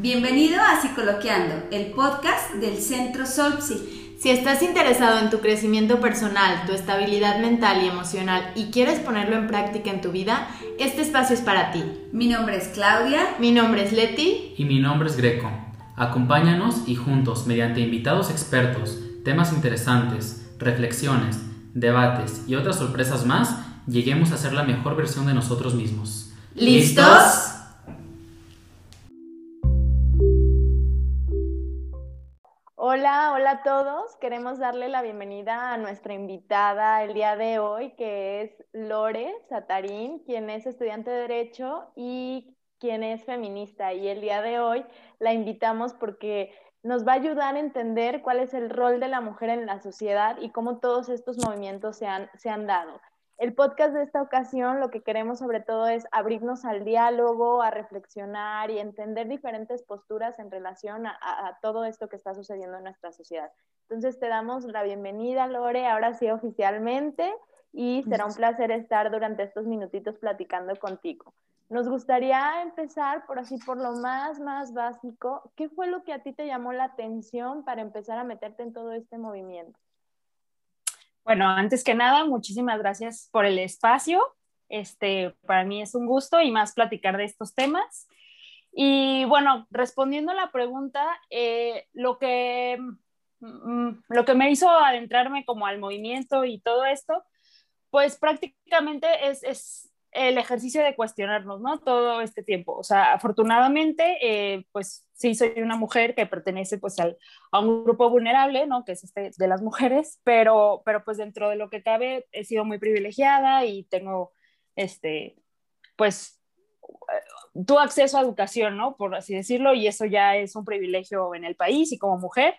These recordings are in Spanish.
Bienvenido a Psicoloqueando, el podcast del Centro Solpsi. Si estás interesado en tu crecimiento personal, tu estabilidad mental y emocional y quieres ponerlo en práctica en tu vida, este espacio es para ti. Mi nombre es Claudia. Mi nombre es Leti. Y mi nombre es Greco. Acompáñanos y juntos, mediante invitados expertos, temas interesantes, reflexiones, debates y otras sorpresas más, lleguemos a ser la mejor versión de nosotros mismos. ¿Listos? Hola, hola a todos. Queremos darle la bienvenida a nuestra invitada el día de hoy, que es Lore Satarín, quien es estudiante de Derecho y quien es feminista. Y el día de hoy la invitamos porque nos va a ayudar a entender cuál es el rol de la mujer en la sociedad y cómo todos estos movimientos se han, se han dado. El podcast de esta ocasión lo que queremos sobre todo es abrirnos al diálogo, a reflexionar y entender diferentes posturas en relación a, todo esto que está sucediendo en nuestra sociedad. Entonces te damos la bienvenida, Lore, ahora sí oficialmente, y será un placer estar durante estos minutitos platicando contigo. Nos gustaría empezar por así, por lo más, más básico. ¿Qué fue lo que a ti te llamó la atención para empezar a meterte en todo este movimiento? Bueno, antes que nada, muchísimas gracias por el espacio. Este, para mí es un gusto y más platicar de estos temas. Y bueno, respondiendo a la pregunta, eh, lo, que, mm, lo que me hizo adentrarme como al movimiento y todo esto, pues prácticamente es, es el ejercicio de cuestionarnos, ¿no? Todo este tiempo. O sea, afortunadamente, eh, pues sí, soy una mujer que pertenece pues al, a un grupo vulnerable, ¿no? Que es este de las mujeres, pero, pero pues dentro de lo que cabe he sido muy privilegiada y tengo, este, pues, tu acceso a educación, ¿no? Por así decirlo, y eso ya es un privilegio en el país y como mujer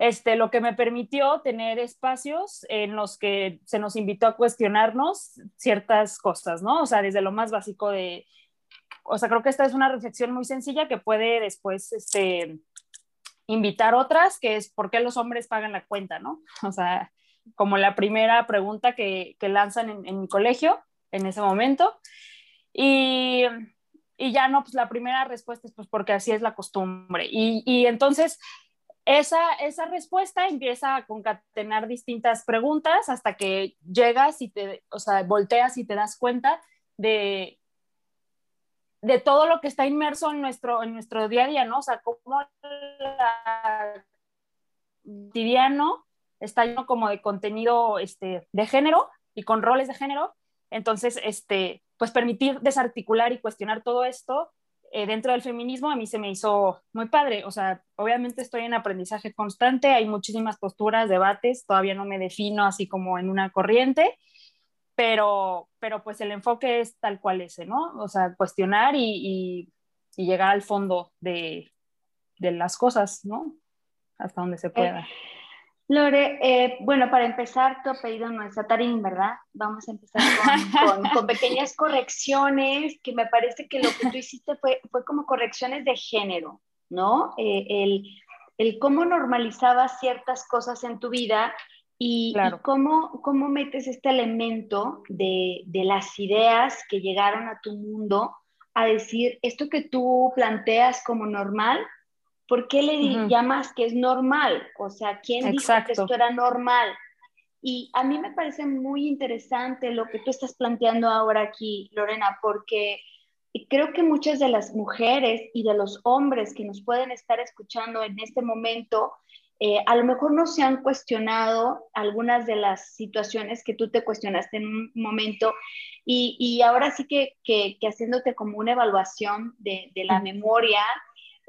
este, lo que me permitió tener espacios en los que se nos invitó a cuestionarnos ciertas cosas, ¿no? O sea, desde lo más básico de, o sea, creo que esta es una reflexión muy sencilla que puede después, este, invitar otras, que es ¿por qué los hombres pagan la cuenta, ¿no? O sea, como la primera pregunta que, que lanzan en, en, mi colegio en ese momento. Y, y, ya no, pues la primera respuesta es pues porque así es la costumbre. Y, y entonces esa, esa respuesta empieza a concatenar distintas preguntas hasta que llegas y te, o sea, volteas y te das cuenta de, de todo lo que está inmerso en nuestro, en nuestro día a día, ¿no? O sea, cómo el cotidiano está lleno como de contenido este, de género y con roles de género. Entonces, este, pues permitir desarticular y cuestionar todo esto eh, dentro del feminismo a mí se me hizo muy padre. O sea, obviamente estoy en aprendizaje constante, hay muchísimas posturas, debates, todavía no me defino así como en una corriente, pero, pero pues el enfoque es tal cual ese, ¿no? O sea, cuestionar y, y, llegar al fondo de, de, las cosas, ¿no? Hasta donde se eh, pueda. Lore, eh, bueno, para empezar, tu apellido no es Satarín, ¿verdad? Vamos a empezar con, con, pequeñas correcciones, que me parece que lo que tú hiciste fue, fue como correcciones de género, ¿no? Eh, el, el, cómo normalizabas ciertas cosas en tu vida y, y cómo, cómo, metes este elemento de, de las ideas que llegaron a tu mundo a decir, esto que tú planteas como normal, ¿por qué le llamas que es normal? O sea, ¿quién dijo que esto era normal? Y a mí me parece muy interesante lo que tú estás planteando ahora aquí, Lorena, porque creo que muchas de las mujeres y de los hombres que nos pueden estar escuchando en este momento, eh, a lo mejor no se han cuestionado algunas de las situaciones que tú te cuestionaste en un momento. Y, y ahora sí que, que, que, haciéndote como una evaluación de, de la memoria,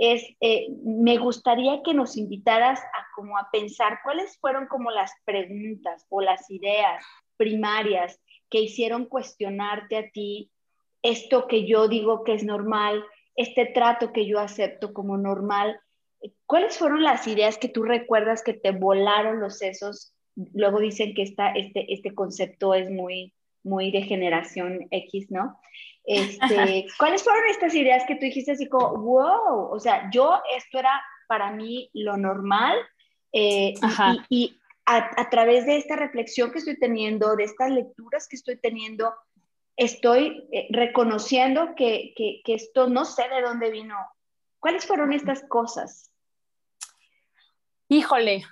es, eh, me gustaría que nos invitaras a como a pensar cuáles fueron como las preguntas o las ideas primarias que hicieron cuestionarte a ti esto que yo digo que es normal, este trato que yo acepto como normal. ¿Cuáles fueron las ideas que tú recuerdas que te volaron los sesos? Luego dicen que esta, este, este concepto es muy, muy de generación X, ¿no? Este, ¿Cuáles fueron estas ideas que tú dijiste así como, wow, o sea, yo esto era para mí lo normal eh, y, a, través de esta reflexión que estoy teniendo, de estas lecturas que estoy teniendo, estoy eh, reconociendo que, que, que, esto no sé de dónde vino ¿Cuáles fueron estas cosas? Híjole,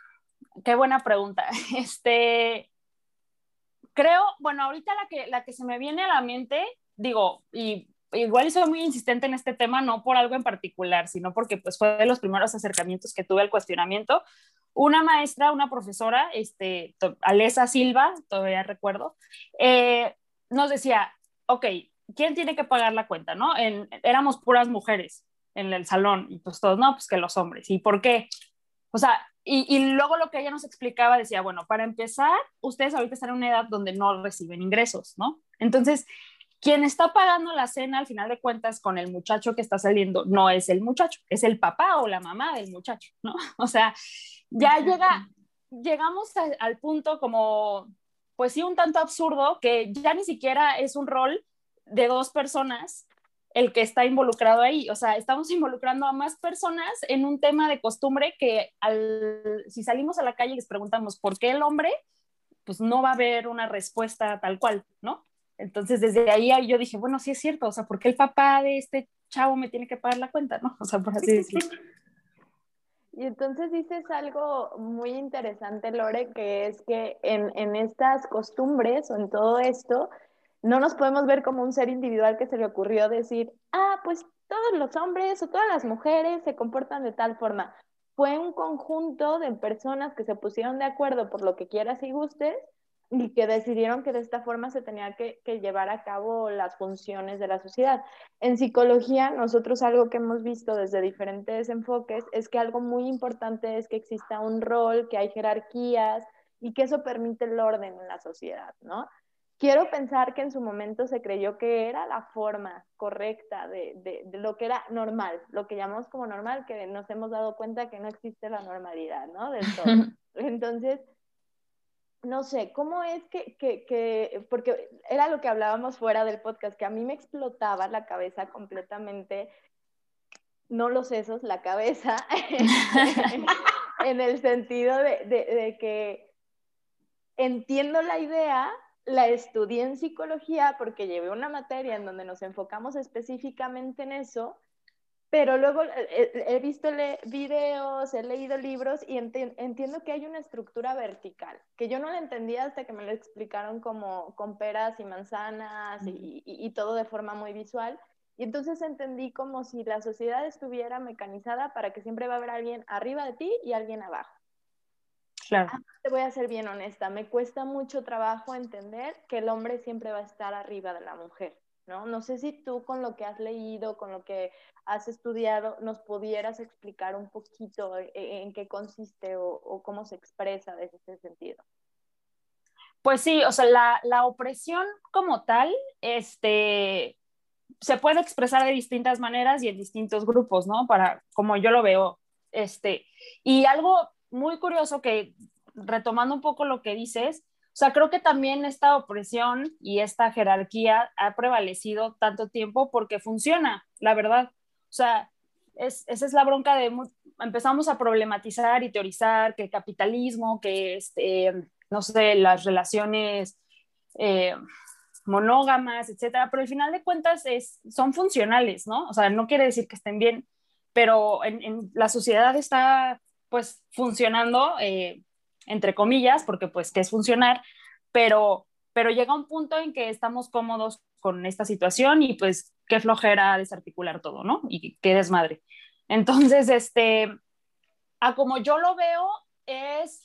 qué buena pregunta. Este, creo, bueno, ahorita la que, la que se me viene a la mente, digo, y igual soy muy insistente en este tema, no por algo en particular, sino porque pues fue de los primeros acercamientos que tuve al cuestionamiento. Una maestra, una profesora, este, Alesa Silva, todavía recuerdo, eh, nos decía, ok, ¿quién tiene que pagar la cuenta? ¿no? En, éramos puras mujeres en el salón y pues todos, no, pues que los hombres. ¿Y por qué? O sea, y, y, luego lo que ella nos explicaba decía, bueno, para empezar, ustedes ahorita están en una edad donde no reciben ingresos, ¿no? Entonces, quien está pagando la cena al final de cuentas con el muchacho que está saliendo no es el muchacho, es el papá o la mamá del muchacho, ¿no? O sea, ya llega, llegamos al punto como, pues sí, un tanto absurdo, que ya ni siquiera es un rol de dos personas el que está involucrado ahí. O sea, estamos involucrando a más personas en un tema de costumbre que al, si salimos a la calle y les preguntamos por qué el hombre, pues no va a haber una respuesta tal cual, ¿no? Entonces, desde ahí yo dije, bueno, sí es cierto, o sea, ¿por qué el papá de este chavo me tiene que pagar la cuenta, no? O sea, por así decirlo. Y entonces dices algo muy interesante, Lore, que es que en, en, estas costumbres o en todo esto, no nos podemos ver como un ser individual que se le ocurrió decir, ah, pues todos los hombres o todas las mujeres se comportan de tal forma. Fue un conjunto de personas que se pusieron de acuerdo por lo que quieras y gustes y que decidieron que de esta forma se tenía que, llevar a cabo las funciones de la sociedad. En psicología, nosotros algo que hemos visto desde diferentes enfoques es que algo muy importante es que exista un rol, que hay jerarquías y que eso permite el orden en la sociedad, ¿no? Quiero pensar que en su momento se creyó que era la forma correcta de, de lo que era normal, lo que llamamos como normal, que nos hemos dado cuenta que no existe la normalidad, ¿no? Del todo. Entonces, no sé, ¿cómo es que, que, que, porque era lo que hablábamos fuera del podcast, que a mí me explotaba la cabeza completamente, no los sesos, la cabeza, en el sentido de, de, de que entiendo la idea, la estudié en psicología porque llevé una materia en donde nos enfocamos específicamente en eso, pero luego eh, eh, he visto videos, he leído libros y entiendo que hay una estructura vertical, que yo no la entendía hasta que me lo explicaron como con peras y manzanas y, y, todo de forma muy visual. Y entonces entendí como si la sociedad estuviera mecanizada para que siempre va a haber alguien arriba de ti y alguien abajo. Claro. Ah, te voy a ser bien honesta, me cuesta mucho trabajo entender que el hombre siempre va a estar arriba de la mujer. ¿no? No sé si tú con lo que has leído, con lo que has estudiado, nos pudieras explicar un poquito eh, eh, en, qué consiste o, cómo se expresa desde ese sentido. Pues sí, o sea, la, la, opresión como tal, este, se puede expresar de distintas maneras y en distintos grupos, ¿no? Para, como yo lo veo, este, y algo muy curioso que, retomando un poco lo que dices, o sea, creo que también esta opresión y esta jerarquía ha prevalecido tanto tiempo porque funciona, la verdad. O sea, es, esa es la bronca de empezamos a problematizar y teorizar que el capitalismo, que este, no sé, las relaciones eh, monógamas, etcétera, pero al final de cuentas es, son funcionales, ¿no? O sea, no quiere decir que estén bien, pero en, la sociedad está pues funcionando, eh, entre comillas, porque pues que es funcionar, pero, pero llega un punto en que estamos cómodos con esta situación y pues qué flojera desarticular todo, ¿no? Y qué desmadre. Entonces, este, a como yo lo veo, es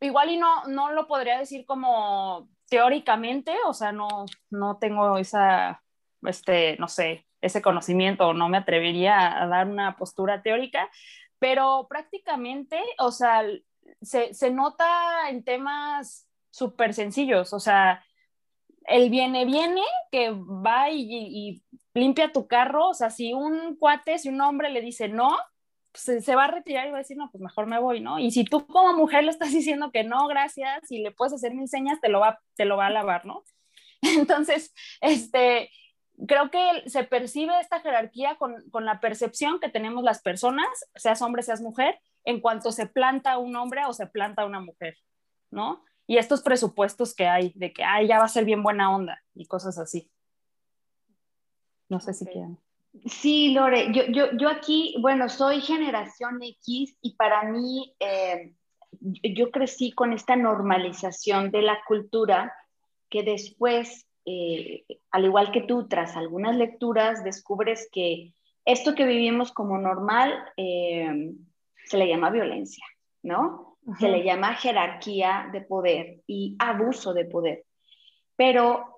igual y no, no lo podría decir como teóricamente, o sea, no, no tengo esa, este, no sé, ese conocimiento, no me atrevería a dar una postura teórica, pero prácticamente, o sea, se, se nota en temas súper sencillos, o sea, el viene, viene, que va y, limpia tu carro, o sea, si un cuate, si un hombre le dice no, pues se, va a retirar y va a decir, no, pues mejor me voy, ¿no? Y si tú como mujer le estás diciendo que no, gracias, y le puedes hacer mil señas, te lo va, te lo va a lavar, ¿no? Entonces, este, creo que se percibe esta jerarquía con, con, la percepción que tenemos las personas, seas hombre, seas mujer, en cuanto se planta un hombre o se planta una mujer, ¿no? y estos presupuestos que hay de que, ay, ya va a ser bien buena onda y cosas así. No sé si quieren. Sí, Lore, yo, yo, yo aquí, bueno, soy generación X y para mí, eh, yo crecí con esta normalización de la cultura que después, eh, al igual que tú, tras algunas lecturas, descubres que esto que vivimos como normal eh, se le llama violencia, ¿no? Se le llama jerarquía de poder y abuso de poder. Pero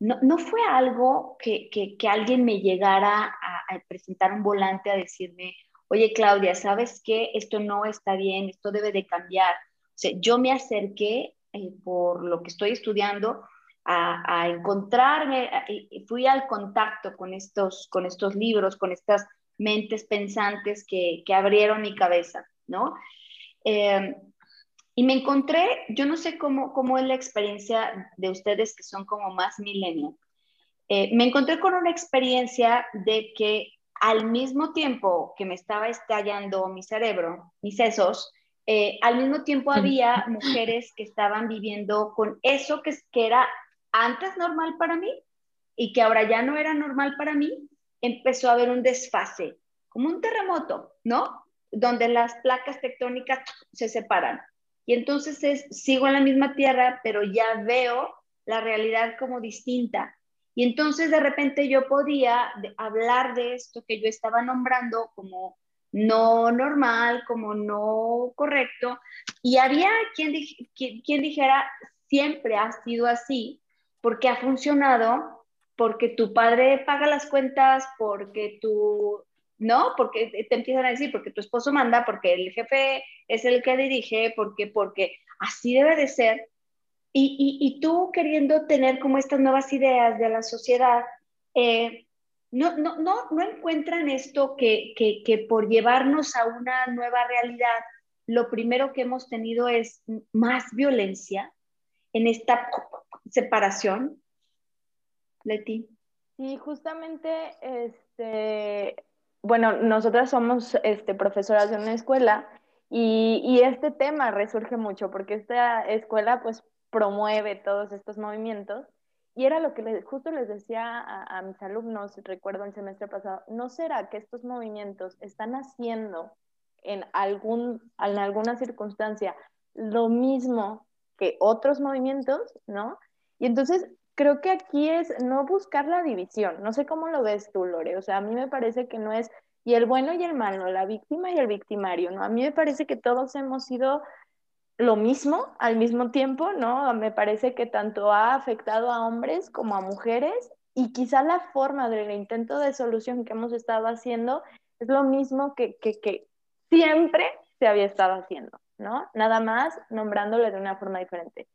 no, fue algo que, alguien me llegara a, presentar un volante a decirme, oye Claudia, ¿sabes qué? Esto no está bien, esto debe de cambiar. O sea, yo me acerqué eh, por lo que estoy estudiando a, encontrarme, y fui al contacto con estos, con estos libros, con estas mentes pensantes que, abrieron mi cabeza, ¿no? Eh, y me encontré, yo no sé cómo, cómo es la experiencia de ustedes que son como más millennial. Eh, me encontré con una experiencia de que al mismo tiempo que me estaba estallando mi cerebro, mis sesos, eh, al mismo tiempo había mujeres que estaban viviendo con eso que, que era antes normal para mí y que ahora ya no era normal para mí, empezó a haber un desfase, como un terremoto, ¿no? Donde las placas tectónicas se separan. Y entonces es, sigo en la misma tierra, pero ya veo la realidad como distinta. Y entonces de repente yo podía hablar de esto que yo estaba nombrando como no normal, como no correcto. Y había quien, quien, quien dijera, siempre ha sido así, porque ha funcionado, porque tu padre paga las cuentas, porque tu ¿no? Porque te empiezan a decir, porque tu esposo manda, porque el jefe es el que dirige, porque, porque así debe de ser. Y, y, tú queriendo tener como estas nuevas ideas de la sociedad, eh, no, no, no, no encuentran esto que, que, que por llevarnos a una nueva realidad, lo primero que hemos tenido es más violencia en esta separación. Leti. Sí, justamente este, bueno, nosotras somos este, profesoras de una escuela y, este tema resurge mucho porque esta escuela pues promueve todos estos movimientos y era lo que justo les decía a, mis alumnos, recuerdo el semestre pasado, ¿no será que estos movimientos están haciendo en, algún, en alguna circunstancia lo mismo que otros movimientos, ¿no? Y entonces creo que aquí es no buscar la división. No sé cómo lo ves tú, Lore. O sea, a mí me parece que no es y el bueno y el malo, la víctima y el victimario, ¿no? A mí me parece que todos hemos sido lo mismo al mismo tiempo, ¿no? Me parece que tanto ha afectado a hombres como a mujeres y quizá la forma del intento de solución que hemos estado haciendo es lo mismo que, que, que siempre se había estado haciendo, ¿no? Nada más nombrándole de una forma diferente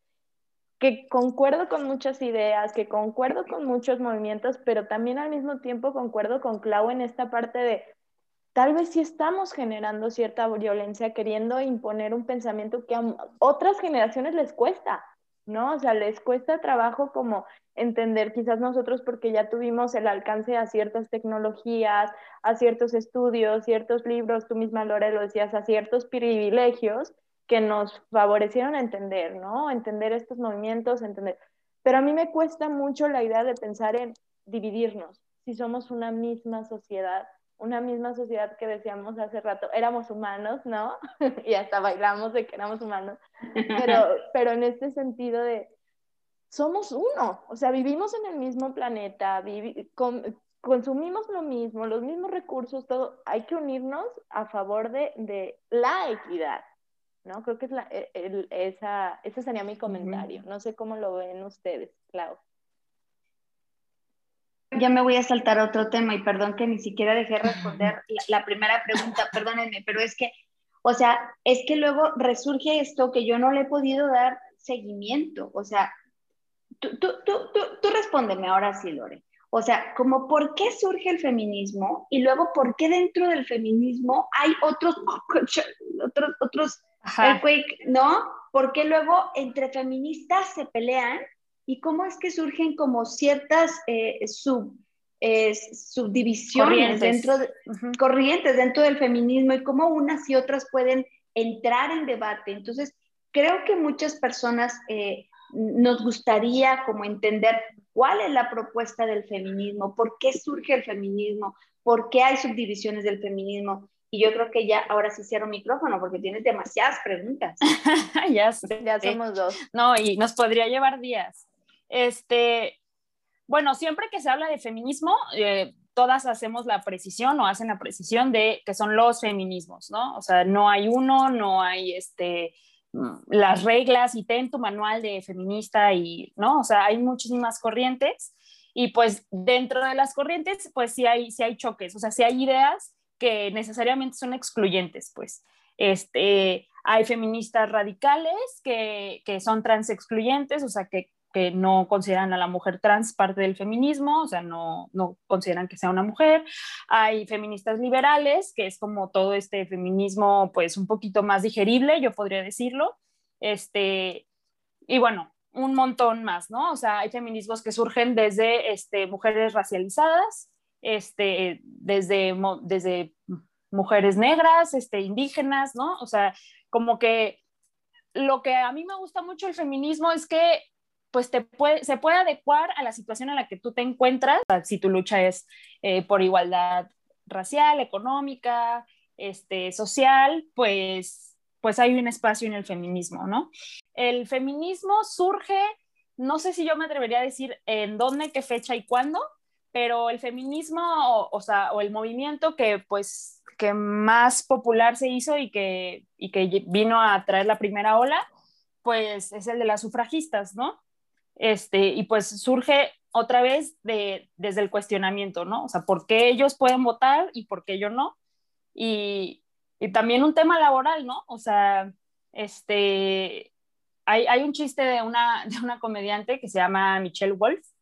que concuerdo con muchas ideas, que concuerdo con muchos movimientos, pero también al mismo tiempo concuerdo con Clau en esta parte de tal vez sí estamos generando cierta violencia queriendo imponer un pensamiento que a otras generaciones les cuesta, ¿no? O sea, les cuesta trabajo como entender, quizás nosotros porque ya tuvimos el alcance a ciertas tecnologías, a ciertos estudios, ciertos libros, tú misma Lore lo decías, a ciertos privilegios, que nos favorecieron a entender, ¿no? Entender estos movimientos, entender. Pero a mí me cuesta mucho la idea de pensar en dividirnos, si somos una misma sociedad, una misma sociedad que decíamos hace rato, éramos humanos, ¿no? y hasta bailamos de que éramos humanos, pero, pero en este sentido de, somos uno, o sea, vivimos en el mismo planeta, consumimos lo mismo, los mismos recursos, todo, hay que unirnos a favor de, de la equidad, ¿no? Creo que es la, e, esa, ese sería mi comentario. No sé cómo lo ven ustedes, Clau. Ya me voy a saltar a otro tema y perdón que ni siquiera dejé responder la, primera pregunta, perdónenme, pero es que, o sea, es que luego resurge esto que yo no le he podido dar seguimiento. O sea, tú, tú, tú, tú respóndeme ahora sí, Lore. O sea, como por qué surge el feminismo y luego por qué dentro del feminismo hay otros, otros, otros ¿no? Porque luego entre feministas se pelean y cómo es que surgen como ciertas eh, sub, eh, subdivisiones dentro de, corrientes dentro del feminismo y cómo unas y otras pueden entrar en debate. Entonces, creo que muchas personas eh, nos gustaría como entender cuál es la propuesta del feminismo, por qué surge el feminismo, por qué hay subdivisiones del feminismo. Y yo creo que ya ahora sí cierro micrófono porque tienes demasiadas preguntas. ya, ya somos dos. No, y nos podría llevar días. Este, bueno, siempre que se habla de feminismo, eh, todas hacemos la precisión o hacen la precisión de que son los feminismos, ¿no? O sea, no hay uno, no hay este, mm, las reglas y ten tu manual de feminista y, ¿no? O sea, hay muchísimas corrientes y pues dentro de las corrientes, pues sí hay, sí hay choques, o sea, sí hay ideas que necesariamente son excluyentes, pues. Este, hay feministas radicales que, que son trans excluyentes, o sea, que que no consideran a la mujer trans parte del feminismo, o sea, no, no consideran que sea una mujer. Hay feministas liberales, que es como todo este feminismo, pues un poquito más digerible, yo podría decirlo. Este, y bueno, un montón más, ¿no? O sea, hay feminismos que surgen desde este, mujeres racializadas, este, desde, desde mujeres negras, este, indígenas, ¿no? O sea, como que lo que a mí me gusta mucho el feminismo es que pues te puede, se puede adecuar a la situación en la que tú te encuentras, si tu lucha es eh, por igualdad racial, económica, este, social, pues, pues hay un espacio en el feminismo, ¿no? El feminismo surge, no sé si yo me atrevería a decir en dónde, qué fecha y cuándo, pero el feminismo, o, o sea, o el movimiento que pues que más popular se hizo y que, y que vino a traer la primera ola, pues es el de las sufragistas, ¿no? Este, y pues surge otra vez de, desde el cuestionamiento, ¿no? O sea, ¿por qué ellos pueden votar y por qué yo no? Y, y también un tema laboral, ¿no? O sea, este, hay, hay un chiste de una, de una comediante que se llama Michelle Wolf,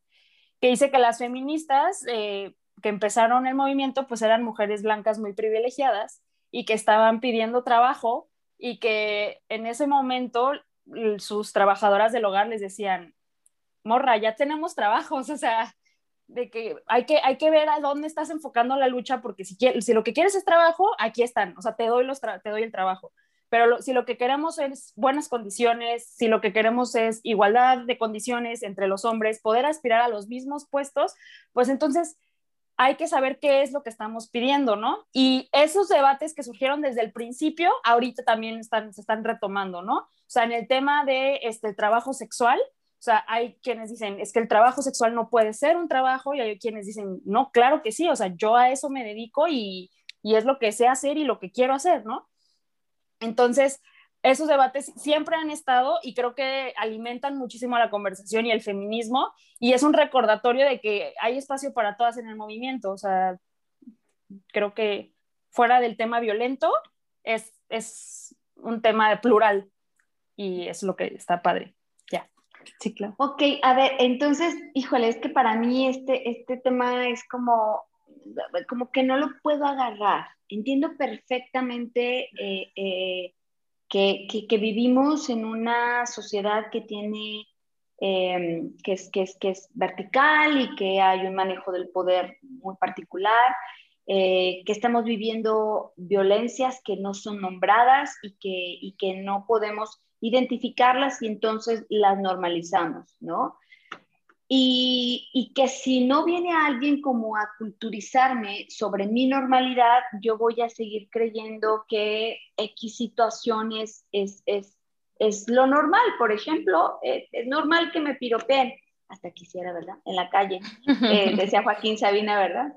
que dice que las feministas eh, que empezaron el movimiento, pues eran mujeres blancas muy privilegiadas y que estaban pidiendo trabajo y que en ese momento sus trabajadoras del hogar les decían, morra, ya tenemos trabajos, o sea, de que hay que, hay que ver a dónde estás enfocando la lucha, porque si, si lo que quieres es trabajo, aquí están, o sea, te doy, los te doy el trabajo. Pero si lo que queremos es buenas condiciones, si lo que queremos es igualdad de condiciones entre los hombres, poder aspirar a los mismos puestos, pues entonces hay que saber qué es lo que estamos pidiendo, ¿no? Y esos debates que surgieron desde el principio, ahorita también están, se están retomando, ¿no? O sea, en el tema de este trabajo sexual, o sea, hay quienes dicen, es que el trabajo sexual no puede ser un trabajo y hay quienes dicen, no, claro que sí, o sea, yo a eso me dedico y, y es lo que sé hacer y lo que quiero hacer, ¿no? Entonces, esos debates siempre han estado y creo que alimentan muchísimo la conversación y el feminismo y es un recordatorio de que hay espacio para todas en el movimiento, o sea, creo que fuera del tema violento es, es un tema plural y es lo que está padre. Sí, claro. Ok, a ver, entonces, híjole, es que para mí este, este tema es como, como que no lo puedo agarrar. Entiendo perfectamente eh, eh, que, que, vivimos en una sociedad que tiene, em, que, es, que, es, que es vertical y que hay un manejo del poder muy particular. Eh, que estamos viviendo violencias que no son nombradas y que, y que no podemos identificarlas y entonces las normalizamos, ¿no? Y, y, que si no viene alguien como a culturizarme sobre mi normalidad, yo voy a seguir creyendo que X situaciones es, es, es lo normal. Por ejemplo, eh, es normal que me piropeen, hasta quisiera, ¿verdad? En la calle, eh, decía Joaquín Sabina, ¿verdad?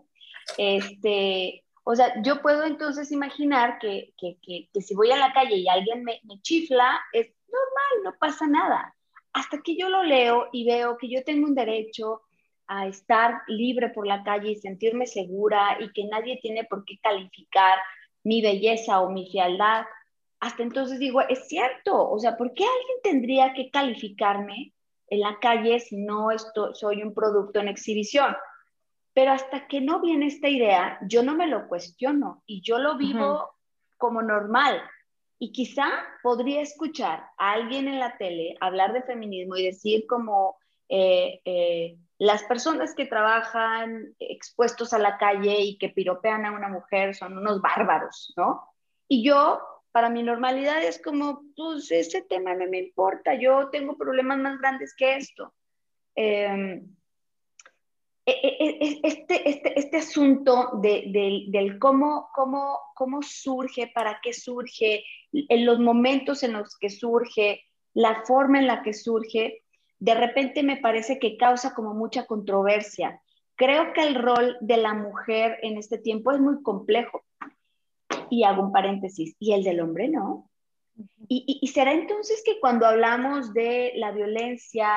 Este, o sea, yo puedo entonces imaginar que, que, que, que si voy a la calle y alguien me, me chifla, es normal, no pasa nada. Hasta que yo lo leo y veo que yo tengo un derecho a estar libre por la calle y sentirme segura y que nadie tiene por qué calificar mi belleza o mi fealdad, hasta entonces digo, es cierto, o sea, ¿por qué alguien tendría que calificarme en la calle si no estoy, soy un producto en exhibición? Pero hasta que no viene esta idea, yo no me lo cuestiono y yo lo vivo como normal. Y quizá podría escuchar a alguien en la tele hablar de feminismo y decir como eh, eh, las personas que trabajan expuestos a la calle y que piropean a una mujer son unos bárbaros, ¿no? Y yo, para mi normalidad es como, pues ese tema no me importa, yo tengo problemas más grandes que esto. Em, e, e, este, este, este asunto de, del cómo, cómo, cómo surge, para qué surge, en los momentos en los que surge, la forma en la que surge, de repente me parece que causa como mucha controversia. Creo que el rol de la mujer en este tiempo es muy complejo. Y hago un paréntesis, y el del hombre no. Y, y, será entonces que cuando hablamos de la violencia,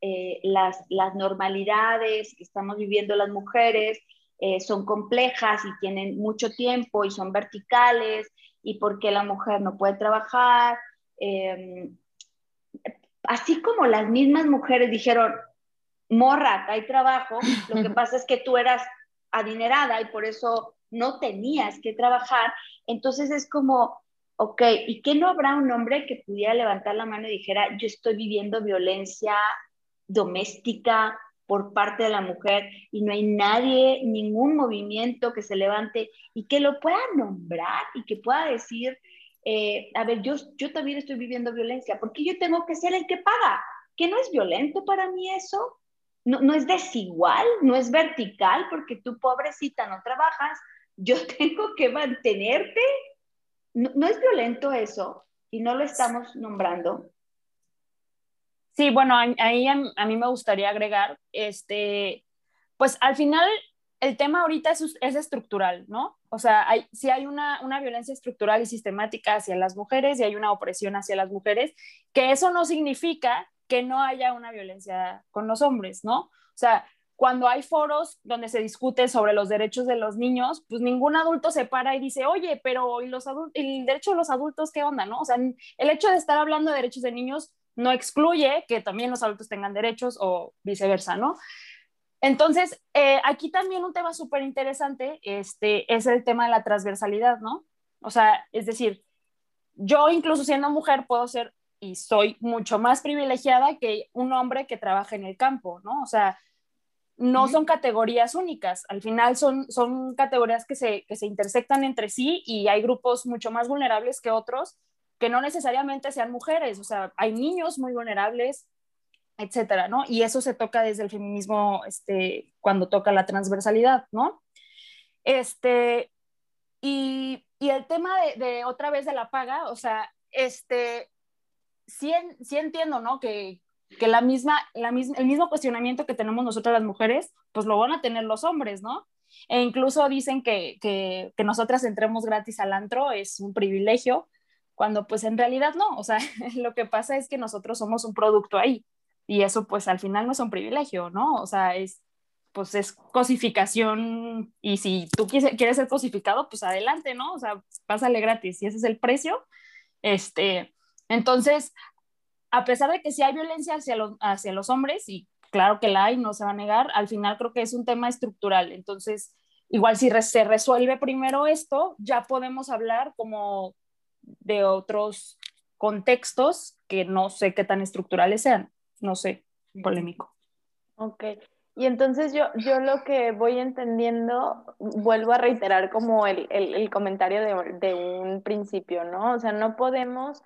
eh, las, las, normalidades que estamos viviendo las mujeres eh, son complejas y tienen mucho tiempo y son verticales, y porque la mujer no puede trabajar. Em, así como las mismas mujeres dijeron, morra, hay trabajo, lo que pasa es que tú eras adinerada y por eso no tenías que trabajar, entonces es como, ok, ¿y qué no habrá un hombre que pudiera levantar la mano y dijera, yo estoy viviendo violencia doméstica por parte de la mujer y no hay nadie, ningún movimiento que se levante y que lo pueda nombrar y que pueda decir, eh, a ver, yo, yo también estoy viviendo violencia, porque yo tengo que ser el que paga? ¿Que no es violento para mí eso? No, no es desigual, no es vertical, porque tú pobrecita no trabajas, yo tengo que mantenerte. No, no es violento eso y no lo estamos nombrando. Sí, bueno, ahí a, mí me gustaría agregar, este, pues al final el tema ahorita es, es estructural, ¿no? O sea, hay, si hay una, una, violencia estructural y sistemática hacia las mujeres y hay una opresión hacia las mujeres, que eso no significa que no haya una violencia con los hombres, ¿no? O sea, cuando hay foros donde se discute sobre los derechos de los niños, pues ningún adulto se para y dice, oye, pero ¿y los el derecho de los adultos qué onda, no? O sea, el hecho de estar hablando de derechos de niños no excluye que también los adultos tengan derechos o viceversa, ¿no? Entonces, eh, aquí también un tema súper interesante este, es el tema de la transversalidad, ¿no? O sea, es decir, yo incluso siendo mujer puedo ser y soy mucho más privilegiada que un hombre que trabaja en el campo, ¿no? O sea, no son categorías únicas, al final son, son categorías que se, que se intersectan entre sí y hay grupos mucho más vulnerables que otros que no necesariamente sean mujeres, o sea, hay niños muy vulnerables, etcétera, ¿no? Y eso se toca desde el feminismo, este, cuando toca la transversalidad, ¿no? Este, y, y el tema de, otra vez de la paga, o sea, este, sí, sí entiendo, ¿no? Que, que la misma, la misma, el mismo cuestionamiento que tenemos nosotras las mujeres, pues lo van a tener los hombres, ¿no? E incluso dicen que, que, que nosotras entremos gratis al antro es un privilegio, cuando pues en realidad no, o sea, lo que pasa es que nosotros somos un producto ahí y eso pues al final no es un privilegio, ¿no? O sea, es pues es cosificación y si tú quieres ser cosificado, pues adelante, ¿no? O sea, pásale gratis y ese es el precio. Este, entonces, a pesar de que sí hay violencia hacia los, hacia los hombres, y claro que la hay, no se va a negar, al final creo que es un tema estructural. Entonces, igual si se resuelve primero esto, ya podemos hablar como de otros contextos que no sé qué tan estructurales sean, no sé, polémico. Ok, y entonces yo, yo lo que voy entendiendo, vuelvo a reiterar como el, el, el comentario de, de, un principio, ¿no? O sea, no podemos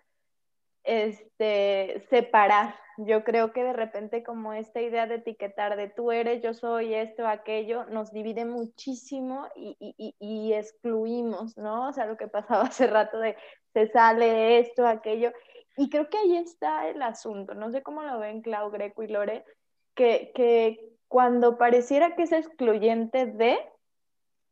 este, separar. Yo creo que de repente como esta idea de etiquetar de tú eres, yo soy esto, aquello, nos divide muchísimo y, y, y, excluimos, ¿no? O sea, lo que pasaba hace rato de se sale esto, aquello. Y creo que ahí está el asunto. No sé cómo lo ven Clau, Greco y Lore, que, que cuando pareciera que es excluyente de,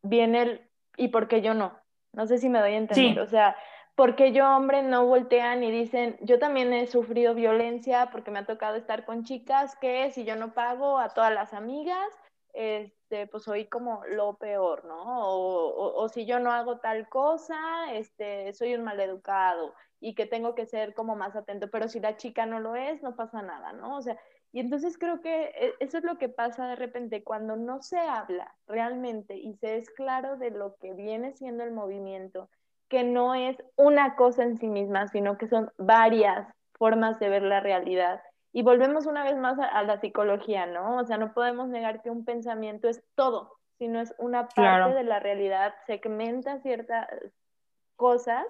viene el ¿y por qué yo no? No sé si me doy a entender. O sea, porque yo, hombre, no voltean y dicen, yo también he sufrido violencia porque me ha tocado estar con chicas que si yo no pago a todas las amigas, este, pues soy como lo peor, ¿no? O, o, si yo no hago tal cosa, este, soy un maleducado y que tengo que ser como más atento, pero si la chica no lo es, no pasa nada, ¿no? O sea, y entonces creo que e, eso es lo que pasa de repente cuando no se habla realmente y se es claro de lo que viene siendo el movimiento que no es una cosa en sí misma, sino que son varias formas de ver la realidad. Y volvemos una vez más a, la psicología, ¿no? O sea, no podemos negar que un pensamiento es todo, sino es una parte de la realidad, segmenta ciertas cosas,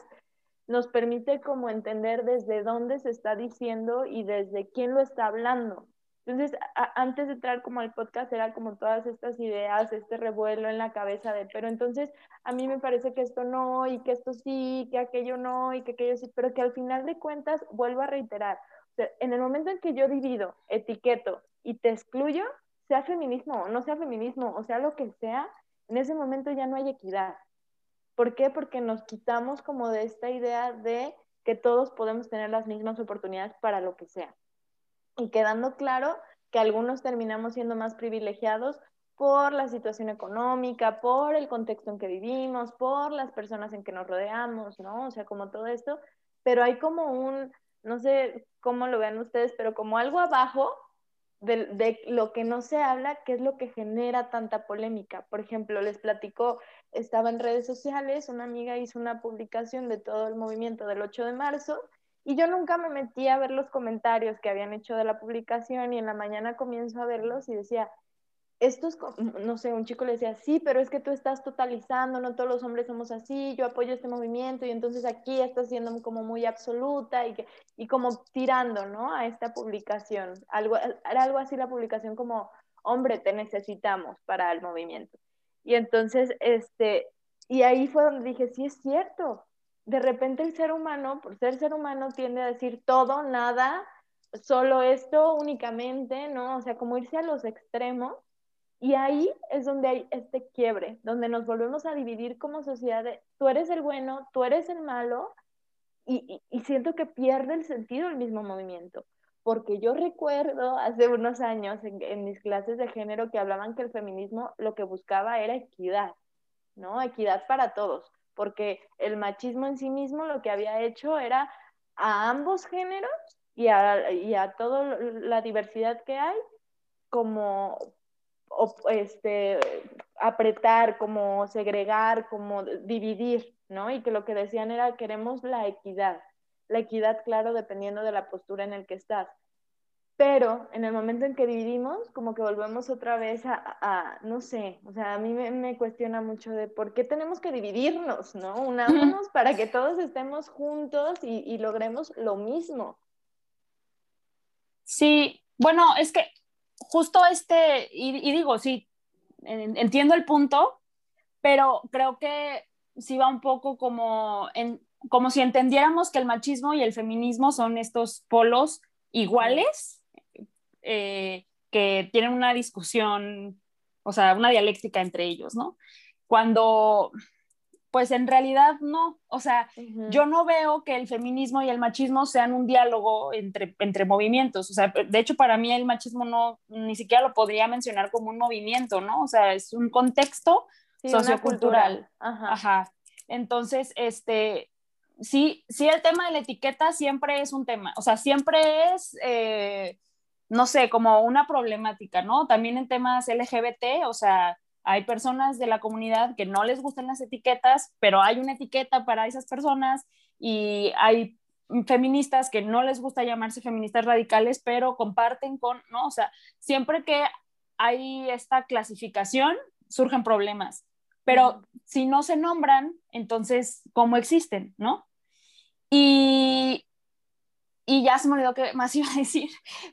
nos permite como entender desde dónde se está diciendo y desde quién lo está hablando. Entonces, antes de entrar como al podcast, era como todas estas ideas, este revuelo en la cabeza de, pero entonces a mí me parece que esto no, y que esto sí, que aquello no, y que aquello sí, pero que al final de cuentas, vuelvo a reiterar, en el momento en que yo divido, etiqueto y te excluyo, sea feminismo o no sea feminismo, o sea lo que sea, en ese momento ya no hay equidad. ¿Por qué? Porque nos quitamos como de esta idea de que todos podemos tener las mismas oportunidades para lo que sea y quedando claro que algunos terminamos siendo más privilegiados por la situación económica, por el contexto en que vivimos, por las personas en que nos rodeamos, ¿no? O sea, como todo esto, pero hay como un, no sé cómo lo vean ustedes, pero como algo abajo de, de, lo que no se habla, que es lo que genera tanta polémica. Por ejemplo, les platico, estaba en redes sociales, una amiga hizo una publicación de todo el movimiento del 8 de marzo y yo nunca me metí a ver los comentarios que habían hecho de la publicación y en la mañana comienzo a verlos y decía, estos, no sé, un chico le decía, sí, pero es que tú estás totalizando, no todos los hombres somos así, yo apoyo este movimiento y entonces aquí estás siendo como muy absoluta y, que, y como tirando, ¿no? A esta publicación. Algo, era algo así la publicación como, hombre, te necesitamos para el movimiento. Y entonces, este, y ahí fue donde dije, sí es cierto, de repente el ser humano, por ser ser humano, tiende a decir todo, nada, solo esto únicamente, ¿no? O sea, como irse a los extremos. Y ahí es donde hay este quiebre, donde nos volvemos a dividir como sociedad de tú eres el bueno, tú eres el malo, y, siento que pierde el sentido el mismo movimiento. Porque yo recuerdo hace unos años en mis clases de género que hablaban que el feminismo lo que buscaba era equidad, ¿no? Equidad para todos porque el machismo en sí mismo lo que había hecho era a ambos géneros y a, y a toda la diversidad que hay, como este, apretar, como segregar, como dividir, ¿no? Y que lo que decían era queremos la equidad. La equidad, claro, dependiendo de la postura en el que estás pero en el momento en que dividimos, como que volvemos otra vez a, no sé, o sea, a mí me, cuestiona mucho de por qué tenemos que dividirnos, ¿no? Unámonos para que todos estemos juntos y, logremos lo mismo. Sí, bueno, es que justo este, y, digo, sí, entiendo el punto, pero creo que sí va un poco como, en, como si entendiéramos que el machismo y el feminismo son estos polos iguales eh, que tienen una discusión, o sea, una dialéctica entre ellos, ¿no? Cuando, pues en realidad no, o sea, yo no veo que el feminismo y el machismo sean un diálogo entre, entre movimientos, o sea, de hecho para mí el machismo no, ni siquiera lo podría mencionar como un movimiento, ¿no? O sea, es un contexto sociocultural. Ajá. Ajá. Entonces, este, sí, sí, el tema de la etiqueta siempre es un tema, o sea, siempre es... Eh, no sé, como una problemática, ¿no? También en temas LGBT, o sea, hay personas de la comunidad que no les gustan las etiquetas, pero hay una etiqueta para esas personas y hay feministas que no les gusta llamarse feministas radicales, pero comparten con, ¿no? O sea, siempre que hay esta clasificación, surgen problemas, pero si no se nombran, entonces, ¿cómo existen, no? Y, y ya se me olvidó qué más iba a decir,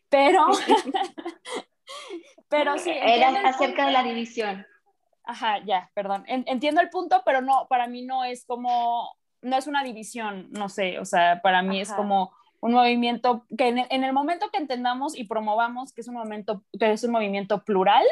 pero, pero sí. Era acerca de la división. Ajá, ya, perdón. entiendo el punto, pero no, para mí no es como, no es una división, no sé, o sea, para mí es como un movimiento que en el, momento que entendamos y promovamos que es un momento, que es un movimiento plural,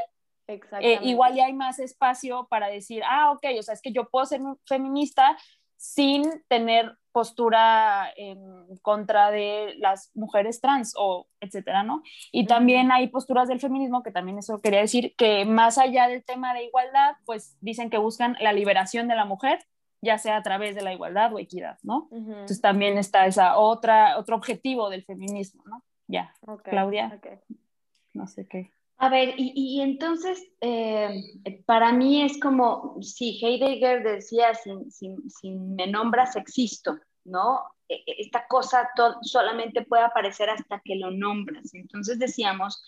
eh, igual ya hay más espacio para decir, ah, ok, o sea, es que yo puedo ser feminista sin tener postura en contra de las mujeres trans o etcétera, ¿no? Y también hay posturas del feminismo, que también eso quería decir, que más allá del tema de igualdad, pues dicen que buscan la liberación de la mujer, ya sea a través de la igualdad o equidad, ¿no? Entonces también está esa otra, otro objetivo del feminismo, ¿no? Ya, Claudia, no sé qué. A ver, y, entonces, eh, para mí es como si Heidegger decía, si, me nombras existo, ¿no? E, e, esta cosa solamente puede aparecer hasta que lo nombras. Entonces decíamos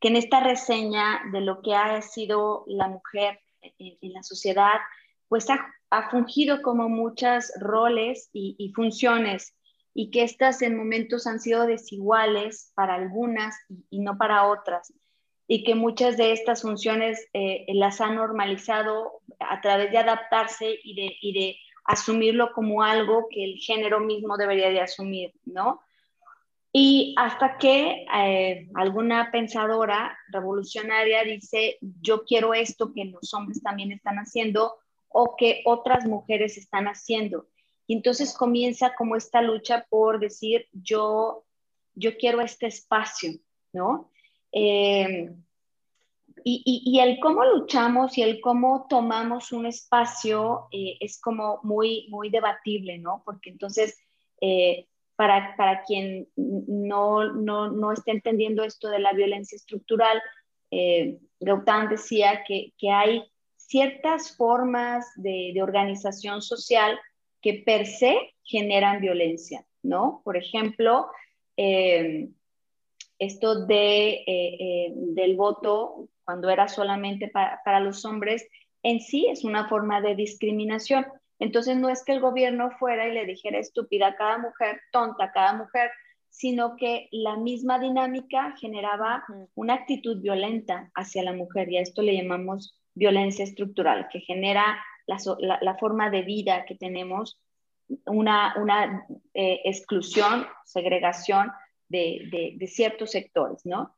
que en esta reseña de lo que ha sido la mujer en, la sociedad, pues ha, fungido como muchos roles y, funciones y que estas en momentos han sido desiguales para algunas y, no para otras y que muchas de estas funciones eh, las han normalizado a través de adaptarse y de, y de asumirlo como algo que el género mismo debería de asumir, ¿no? Y hasta que eh, alguna pensadora revolucionaria dice, yo quiero esto que los hombres también están haciendo o que otras mujeres están haciendo. Y entonces comienza como esta lucha por decir, yo, yo quiero este espacio, ¿no? Eh, y, el cómo luchamos y el cómo tomamos un espacio eh, es como muy, muy debatible, ¿no? Porque entonces para, para quien no, no, no, esté entendiendo esto de la violencia estructural, eh, decía que, que, hay ciertas formas de, de, organización social que per se generan violencia, ¿no? Por ejemplo, eh, esto de, eh, eh, del voto cuando era solamente para, para los hombres, en sí es una forma de discriminación. Entonces no es que el gobierno fuera y le dijera estúpida a cada mujer, tonta a cada mujer, sino que la misma dinámica generaba una actitud violenta hacia la mujer y a esto le llamamos violencia estructural, que genera la, forma de vida que tenemos, una, una eh, exclusión, segregación de, ciertos sectores, ¿no?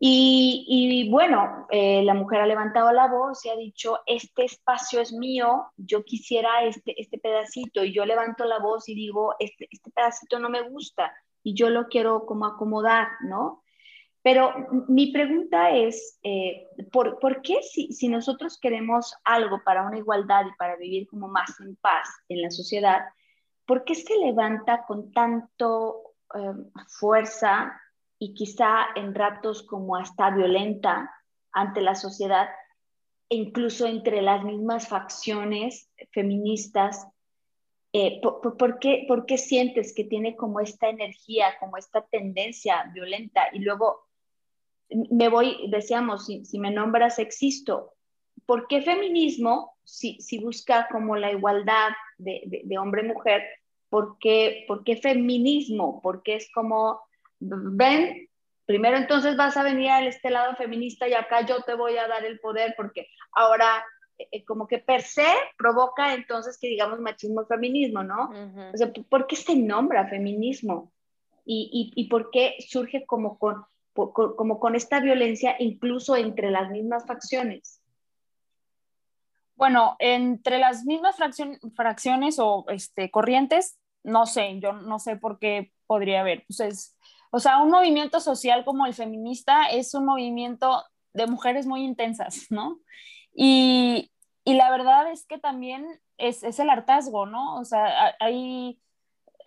Y, bueno, eh, la mujer ha levantado la voz y ha dicho, este espacio es mío, yo quisiera este, este pedacito y yo levanto la voz y digo, este, este pedacito no me gusta y yo lo quiero como acomodar, ¿no? Pero mi pregunta es, eh, ¿por, ¿por, qué si, si, nosotros queremos algo para una igualdad y para vivir como más en paz en la sociedad, ¿por qué se levanta con tanto eh, fuerza y quizá en ratos como hasta violenta ante la sociedad, incluso entre las mismas facciones feministas. Eh, por, qué, ¿Por qué sientes que tiene como esta energía, como esta tendencia violenta? Y luego me voy, decíamos, si, si me nombras existo, ¿por qué feminismo, si, si busca como la igualdad de, de, de hombre-mujer, ¿por qué, ¿por qué feminismo? Porque es como ven, primero entonces vas a venir a este lado feminista y acá yo te voy a dar el poder porque ahora eh, eh, como que per se provoca entonces que digamos machismo y feminismo, ¿no? O sea, ¿por qué se nombra feminismo? ¿Y, y, y por qué surge como con, como con esta violencia incluso entre las mismas facciones? Bueno, entre las mismas fracciones o este, corrientes, no sé, yo no sé por qué podría haber. Pues es, o sea, un movimiento social como el feminista es un movimiento de mujeres muy intensas, ¿no? Y, y la verdad es que también es, es, el hartazgo, ¿no? O sea, hay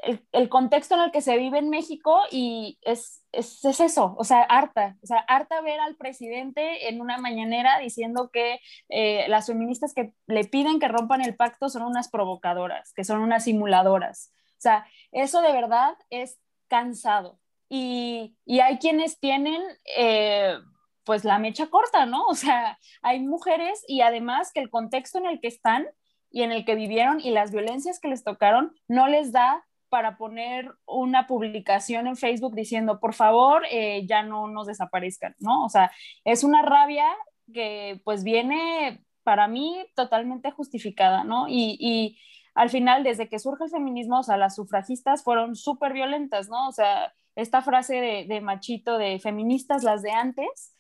el, el, contexto en el que se vive en México y es, es, es, eso, o sea, harta, o sea, harta ver al presidente en una mañanera diciendo que eh, las feministas que le piden que rompan el pacto son unas provocadoras, que son unas simuladoras. O sea, eso de verdad es cansado, y, y hay quienes tienen eh, pues la mecha corta, ¿no? O sea, hay mujeres y además que el contexto en el que están y en el que vivieron y las violencias que les tocaron no les da para poner una publicación en Facebook diciendo, por favor, eh, ya no nos desaparezcan, ¿no? O sea, es una rabia que pues viene para mí totalmente justificada, ¿no? Y, y al final, desde que surge el feminismo, o sea, las sufragistas fueron súper violentas, ¿no? O sea, esta frase de, machito de feministas, las de antes,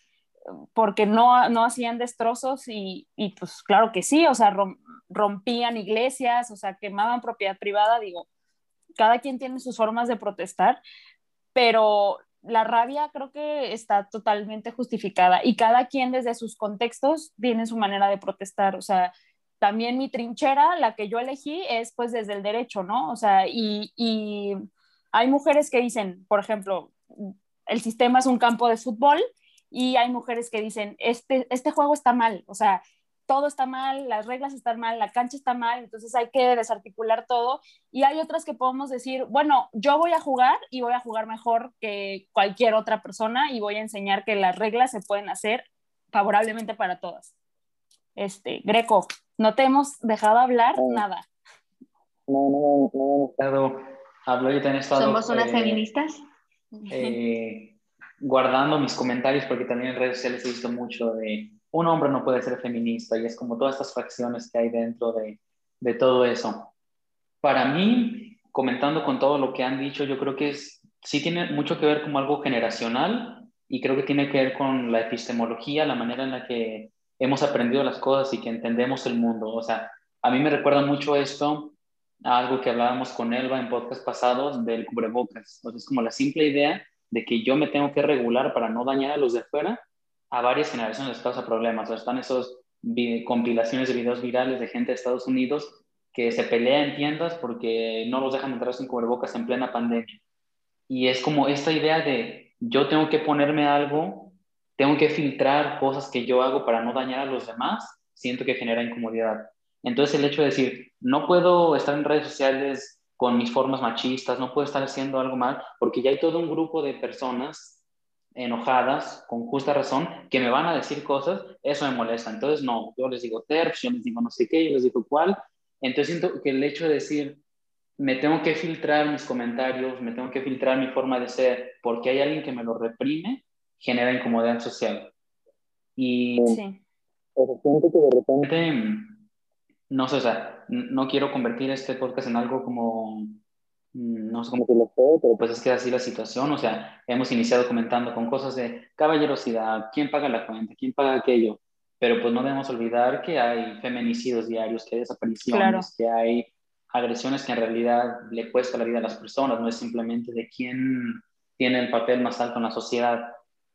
porque no, no hacían destrozos y, y, pues claro que sí, o sea, rompían iglesias, o sea, quemaban propiedad privada, digo, cada quien tiene sus formas de protestar, pero la rabia creo que está totalmente justificada y cada quien desde sus contextos tiene su manera de protestar, o sea, también mi trinchera, la que yo elegí, es pues desde el derecho, ¿no? O sea, y, y hay mujeres que dicen, por ejemplo, el sistema es un campo de fútbol y hay mujeres que dicen, este, este juego está mal, o sea, todo está mal, las reglas están mal, la cancha está mal, entonces hay que desarticular todo. Y hay otras que podemos decir, bueno, yo voy a jugar y voy a jugar mejor que cualquier otra persona y voy a enseñar que las reglas se pueden hacer favorablemente para todas. Este, Greco, no te hemos dejado hablar nada. No, no, no, no he estado hablo, yo también estado... ¿Somos unas eh, feministas? eh, guardando mis comentarios porque también en redes sociales he visto mucho de un hombre no puede ser feminista y es como todas estas fracciones que hay dentro de, todo eso. Para mí, comentando con todo lo que han dicho, yo creo que es, sí tiene mucho que ver como algo generacional y creo que tiene que ver con la epistemología, la manera en la que hemos aprendido las cosas y que entendemos el mundo. O sea, a mí me recuerda mucho esto a algo que hablábamos con Elba en podcast pasados del cubrebocas. O sea, es como la simple idea de que yo me tengo que regular para no dañar a los de afuera, a varias generaciones les causa problemas. O sea, están esos compilaciones de videos virales de gente de Estados Unidos que se pelea en tiendas porque no los dejan entrar sin cubrebocas en plena pandemia. Y es como esta idea de yo tengo que ponerme algo, tengo que filtrar cosas que yo hago para no dañar a los demás, siento que genera incomodidad. Entonces el hecho de decir, no puedo estar en redes sociales con mis formas machistas, no puedo estar haciendo algo mal, porque ya hay todo un grupo de personas enojadas, con justa razón, que me van a decir cosas, eso me molesta. Entonces, no, yo les digo terps, yo les digo no sé qué, yo les digo cuál. Entonces, siento que el hecho de decir, me tengo que filtrar mis comentarios, me tengo que filtrar mi forma de ser, porque hay alguien que me lo reprime, genera incomodidad social. Y sí. siento que de repente no sé, o sea, no quiero convertir este podcast en algo como, no sé cómo que lo sé, pero pues es que así la situación, o sea, hemos iniciado comentando con cosas de caballerosidad, quién paga la cuenta, quién paga aquello, pero pues no debemos olvidar que hay feminicidios diarios, que hay desapariciones, que hay agresiones que en realidad le cuesta la vida a las personas, no es simplemente de quién tiene el papel más alto en la sociedad.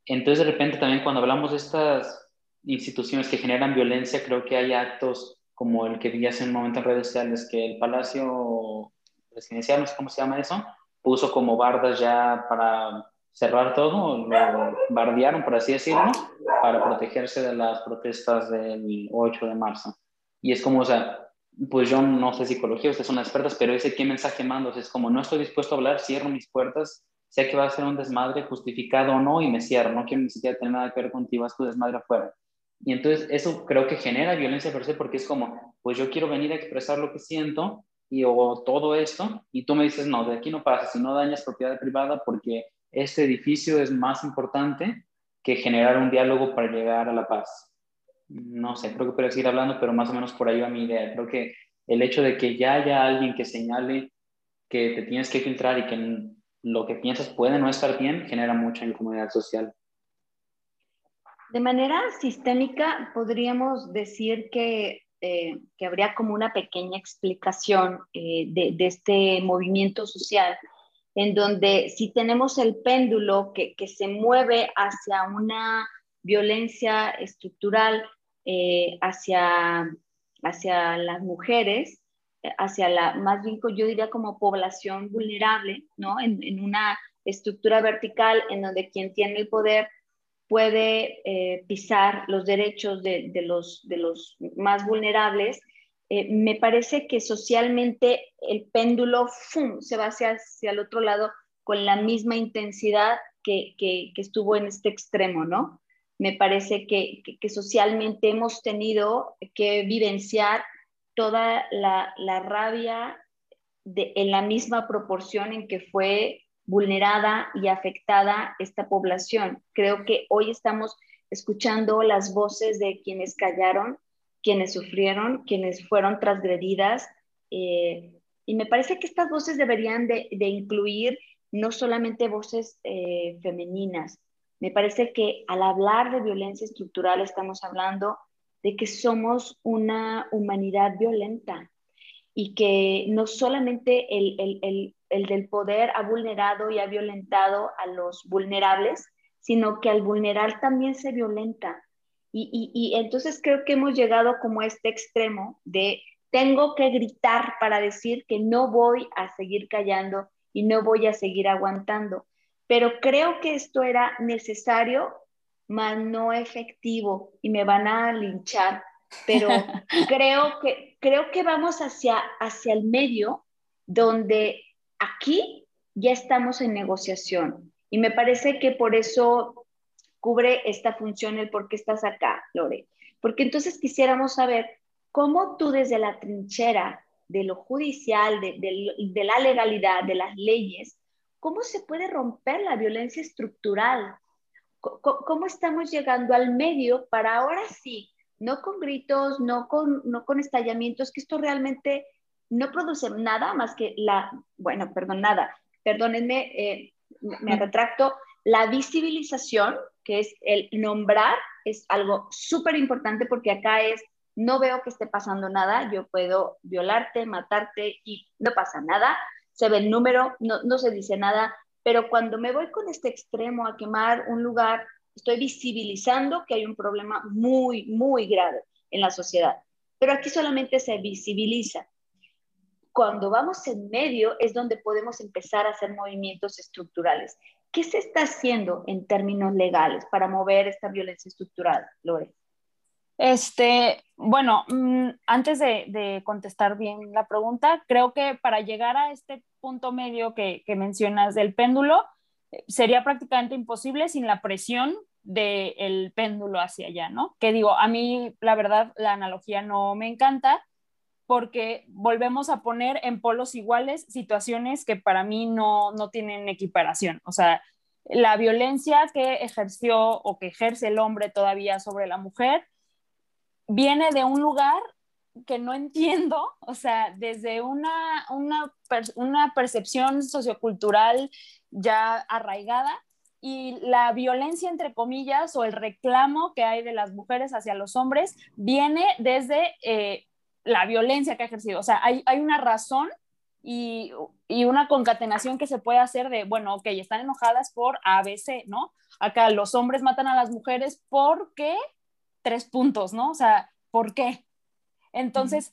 Entonces, de repente, también cuando hablamos de estas instituciones que generan violencia, creo que hay actos como el que vi hace un momento en redes sociales, que el Palacio Presidencial, no sé cómo se llama eso, puso como bardas ya para cerrar todo, lo bardearon, por así decirlo, para protegerse de las protestas del 8 de marzo. Y es como, o sea, pues yo no sé psicología, ustedes son expertas, pero ese qué mensaje mando, es como no estoy dispuesto a hablar, cierro mis puertas, sé que va a ser un desmadre justificado o no y me cierro, no quiero ni siquiera tener nada que ver contigo, vas tu desmadre afuera. Y entonces eso creo que genera violencia per se porque es como, pues yo quiero venir a expresar lo que siento y o todo esto y tú me dices, no, de aquí no pasa, si no dañas propiedad privada porque este edificio es más importante que generar un diálogo para llegar a la paz. No sé, creo que puedo seguir hablando, pero más o menos por ahí va mi idea. Creo que el hecho de que ya haya alguien que señale que te tienes que filtrar y que lo que piensas puede no estar bien, genera mucha incomodidad social. De manera sistémica, podríamos decir que, eh, que habría como una pequeña explicación eh, de, este movimiento social, en donde si tenemos el péndulo que, que se mueve hacia una violencia estructural, eh, hacia, hacia las mujeres, hacia la, más bien yo diría como población vulnerable, ¿no? En, en una estructura vertical en donde quien tiene el poder puede eh, pisar los derechos de, los, de los más vulnerables, eh, me parece que socialmente el péndulo se va hacia, hacia, el otro lado con la misma intensidad que, que, estuvo en este extremo, ¿no? Me parece que, que socialmente hemos tenido que vivenciar toda la, la rabia de, en la misma proporción en que fue vulnerada y afectada esta población. Creo que hoy estamos escuchando las voces de quienes callaron, quienes sufrieron, quienes fueron transgredidas. Eh, y me parece que estas voces deberían de, incluir no solamente voces eh, femeninas. Me parece que al hablar de violencia estructural estamos hablando de que somos una humanidad violenta y que no solamente el, del poder ha vulnerado y ha violentado a los vulnerables, sino que al vulnerar también se violenta. Y, y, entonces creo que hemos llegado como a este extremo de tengo que gritar para decir que no voy a seguir callando y no voy a seguir aguantando. Pero creo que esto era necesario, mas no efectivo y me van a linchar. Pero creo que, creo que vamos hacia, hacia el medio donde aquí ya estamos en negociación y me parece que por eso cubre esta función el por qué estás acá, Lore. Porque entonces quisiéramos saber cómo tú desde la trinchera de lo judicial, de, de, la legalidad, de las leyes, ¿cómo se puede romper la violencia estructural? ¿Cómo, estamos llegando al medio para ahora sí, no con gritos, no con, no con estallamientos, que esto realmente no produce nada más que la, bueno, perdón, nada, perdónenme, eh, me retracto, la visibilización, que es el nombrar, es algo súper importante porque acá es, no veo que esté pasando nada, yo puedo violarte, matarte y no pasa nada, se ve el número, no, no se dice nada, pero cuando me voy con este extremo a quemar un lugar, estoy visibilizando que hay un problema muy, muy grave en la sociedad. Pero aquí solamente se visibiliza. Cuando vamos en medio es donde podemos empezar a hacer movimientos estructurales. ¿Qué se está haciendo en términos legales para mover esta violencia estructural, Lore? Este, bueno, mm, antes de, contestar bien la pregunta, creo que para llegar a este punto medio que, mencionas del péndulo, eh, sería prácticamente imposible sin la presión del péndulo hacia allá, ¿no? Que digo, a mí la verdad la analogía no me encanta porque volvemos a poner en polos iguales situaciones que para mí no, no tienen equiparación. O sea, la violencia que ejerció o que ejerce el hombre todavía sobre la mujer viene de un lugar que no entiendo, o sea, desde una, una, una percepción sociocultural ya arraigada y la violencia, entre comillas, o el reclamo que hay de las mujeres hacia los hombres viene desde eh, la violencia que ha ejercido. O sea, hay, hay una razón y, y, una concatenación que se puede hacer de, bueno, ok, están enojadas por ABC, ¿no? Acá los hombres matan a las mujeres porque tres puntos, ¿no? O sea, ¿por qué? Entonces,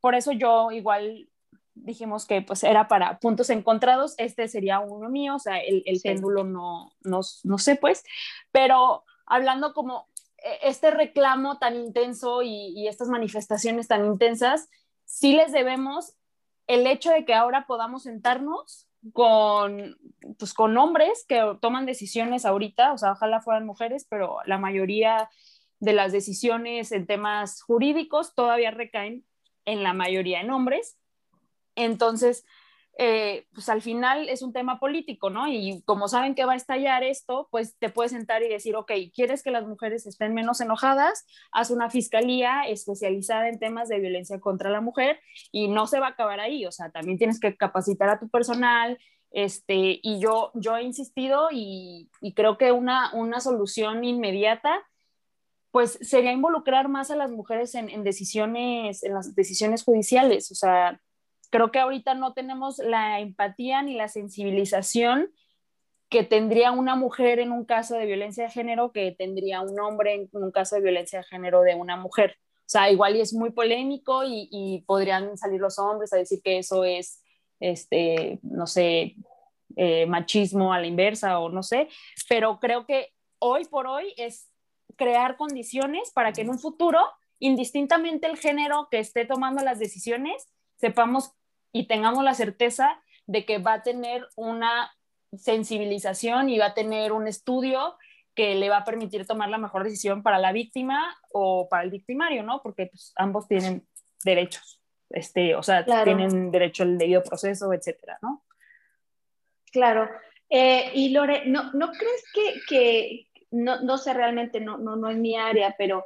por eso yo igual dijimos que pues era para puntos encontrados, este sería uno mío, o sea, el, el péndulo no, no, no sé pues, pero hablando como este reclamo tan intenso y, y, estas manifestaciones tan intensas, sí les debemos el hecho de que ahora podamos sentarnos con, pues, con hombres que toman decisiones ahorita, o sea, ojalá fueran mujeres, pero la mayoría de las decisiones en temas jurídicos todavía recaen en la mayoría en hombres. Entonces, eh, pues al final es un tema político, ¿no? Y como saben que va a estallar esto, pues te puedes sentar y decir, ok, ¿quieres que las mujeres estén menos enojadas? Haz una fiscalía especializada en temas de violencia contra la mujer y no se va a acabar ahí, o sea, también tienes que capacitar a tu personal, este, y yo, yo he insistido y, creo que una, una solución inmediata pues sería involucrar más a las mujeres en, en decisiones, en las decisiones judiciales, o sea, creo que ahorita no tenemos la empatía ni la sensibilización que tendría una mujer en un caso de violencia de género que tendría un hombre en un caso de violencia de género de una mujer. O sea, igual y es muy polémico y, podrían salir los hombres a decir que eso es, este, no sé, eh, machismo a la inversa o no sé, pero creo que hoy por hoy es crear condiciones para que en un futuro, indistintamente el género que esté tomando las decisiones, sepamos y tengamos la certeza de que va a tener una sensibilización y va a tener un estudio que le va a permitir tomar la mejor decisión para la víctima o para el victimario, ¿no? Porque pues, ambos tienen derechos, este, o sea, tienen derecho al debido proceso, etcétera, ¿no? Claro. Eh, y Lore, ¿no, ¿no crees que, que no, no, sé realmente, no, no, no es mi área, pero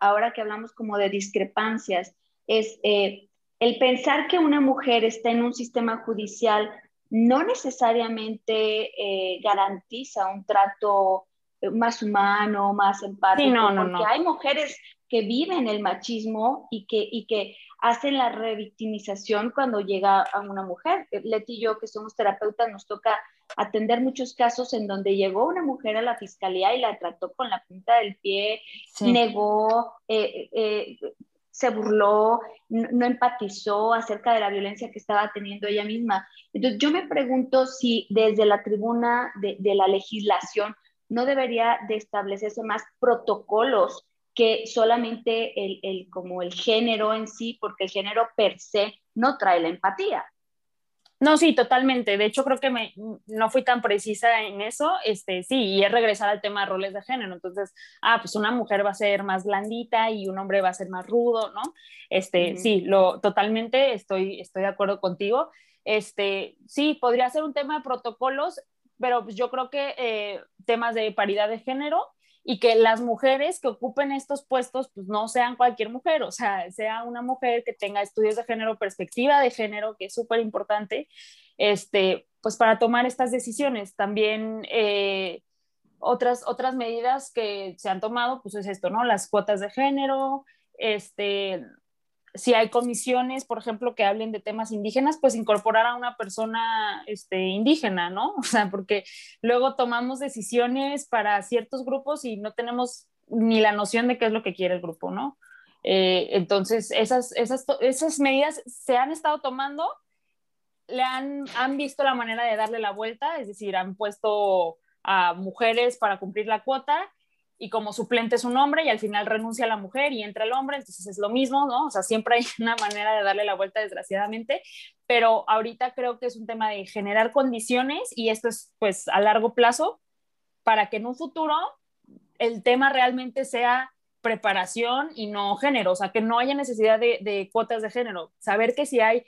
ahora que hablamos como de discrepancias, es eh, el pensar que una mujer está en un sistema judicial no necesariamente eh, garantiza un trato más humano, más empático, no, no, porque hay mujeres que viven el machismo y que, y que hacen la revictimización cuando llega a una mujer. Leti y yo, que somos terapeutas, nos toca atender muchos casos en donde llegó una mujer a la fiscalía y la trató con la punta del pie, negó, eh, eh, se burló, no, empatizó acerca de la violencia que estaba teniendo ella misma. Entonces yo me pregunto si desde la tribuna de, la legislación no debería de establecerse más protocolos que solamente el, como el género en sí, porque el género per se no trae la empatía. No, sí, totalmente. De hecho, creo que me, no fui tan precisa en eso. Este, sí, y es regresar al tema de roles de género. Entonces, ah, pues una mujer va a ser más blandita y un hombre va a ser más rudo, ¿no? Este, sí, lo, totalmente estoy, estoy de acuerdo contigo. Este, sí, podría ser un tema de protocolos, pero pues yo creo que eh, temas de paridad de género y que las mujeres que ocupen estos puestos pues no sean cualquier mujer, o sea, sea una mujer que tenga estudios de género, perspectiva de género, que es súper importante, este, pues para tomar estas decisiones. También eh, otras, otras medidas que se han tomado, pues es esto, ¿no? Las cuotas de género, este, si hay comisiones, por ejemplo, que hablen de temas indígenas, pues incorporar a una persona este, indígena, ¿no? O sea, porque luego tomamos decisiones para ciertos grupos y no tenemos ni la noción de qué es lo que quiere el grupo, ¿no? Eh, entonces, esas, esas, esas medidas se han estado tomando, le han, han visto la manera de darle la vuelta, es decir, han puesto a mujeres para cumplir la cuota y como suplente es un hombre y al final renuncia la mujer y entra el hombre, entonces es lo mismo, ¿no? O sea, siempre hay una manera de darle la vuelta, desgraciadamente, pero ahorita creo que es un tema de generar condiciones y esto es pues a largo plazo para que en un futuro el tema realmente sea preparación y no género, o sea, que no haya necesidad de, de cuotas de género. Saber que si hay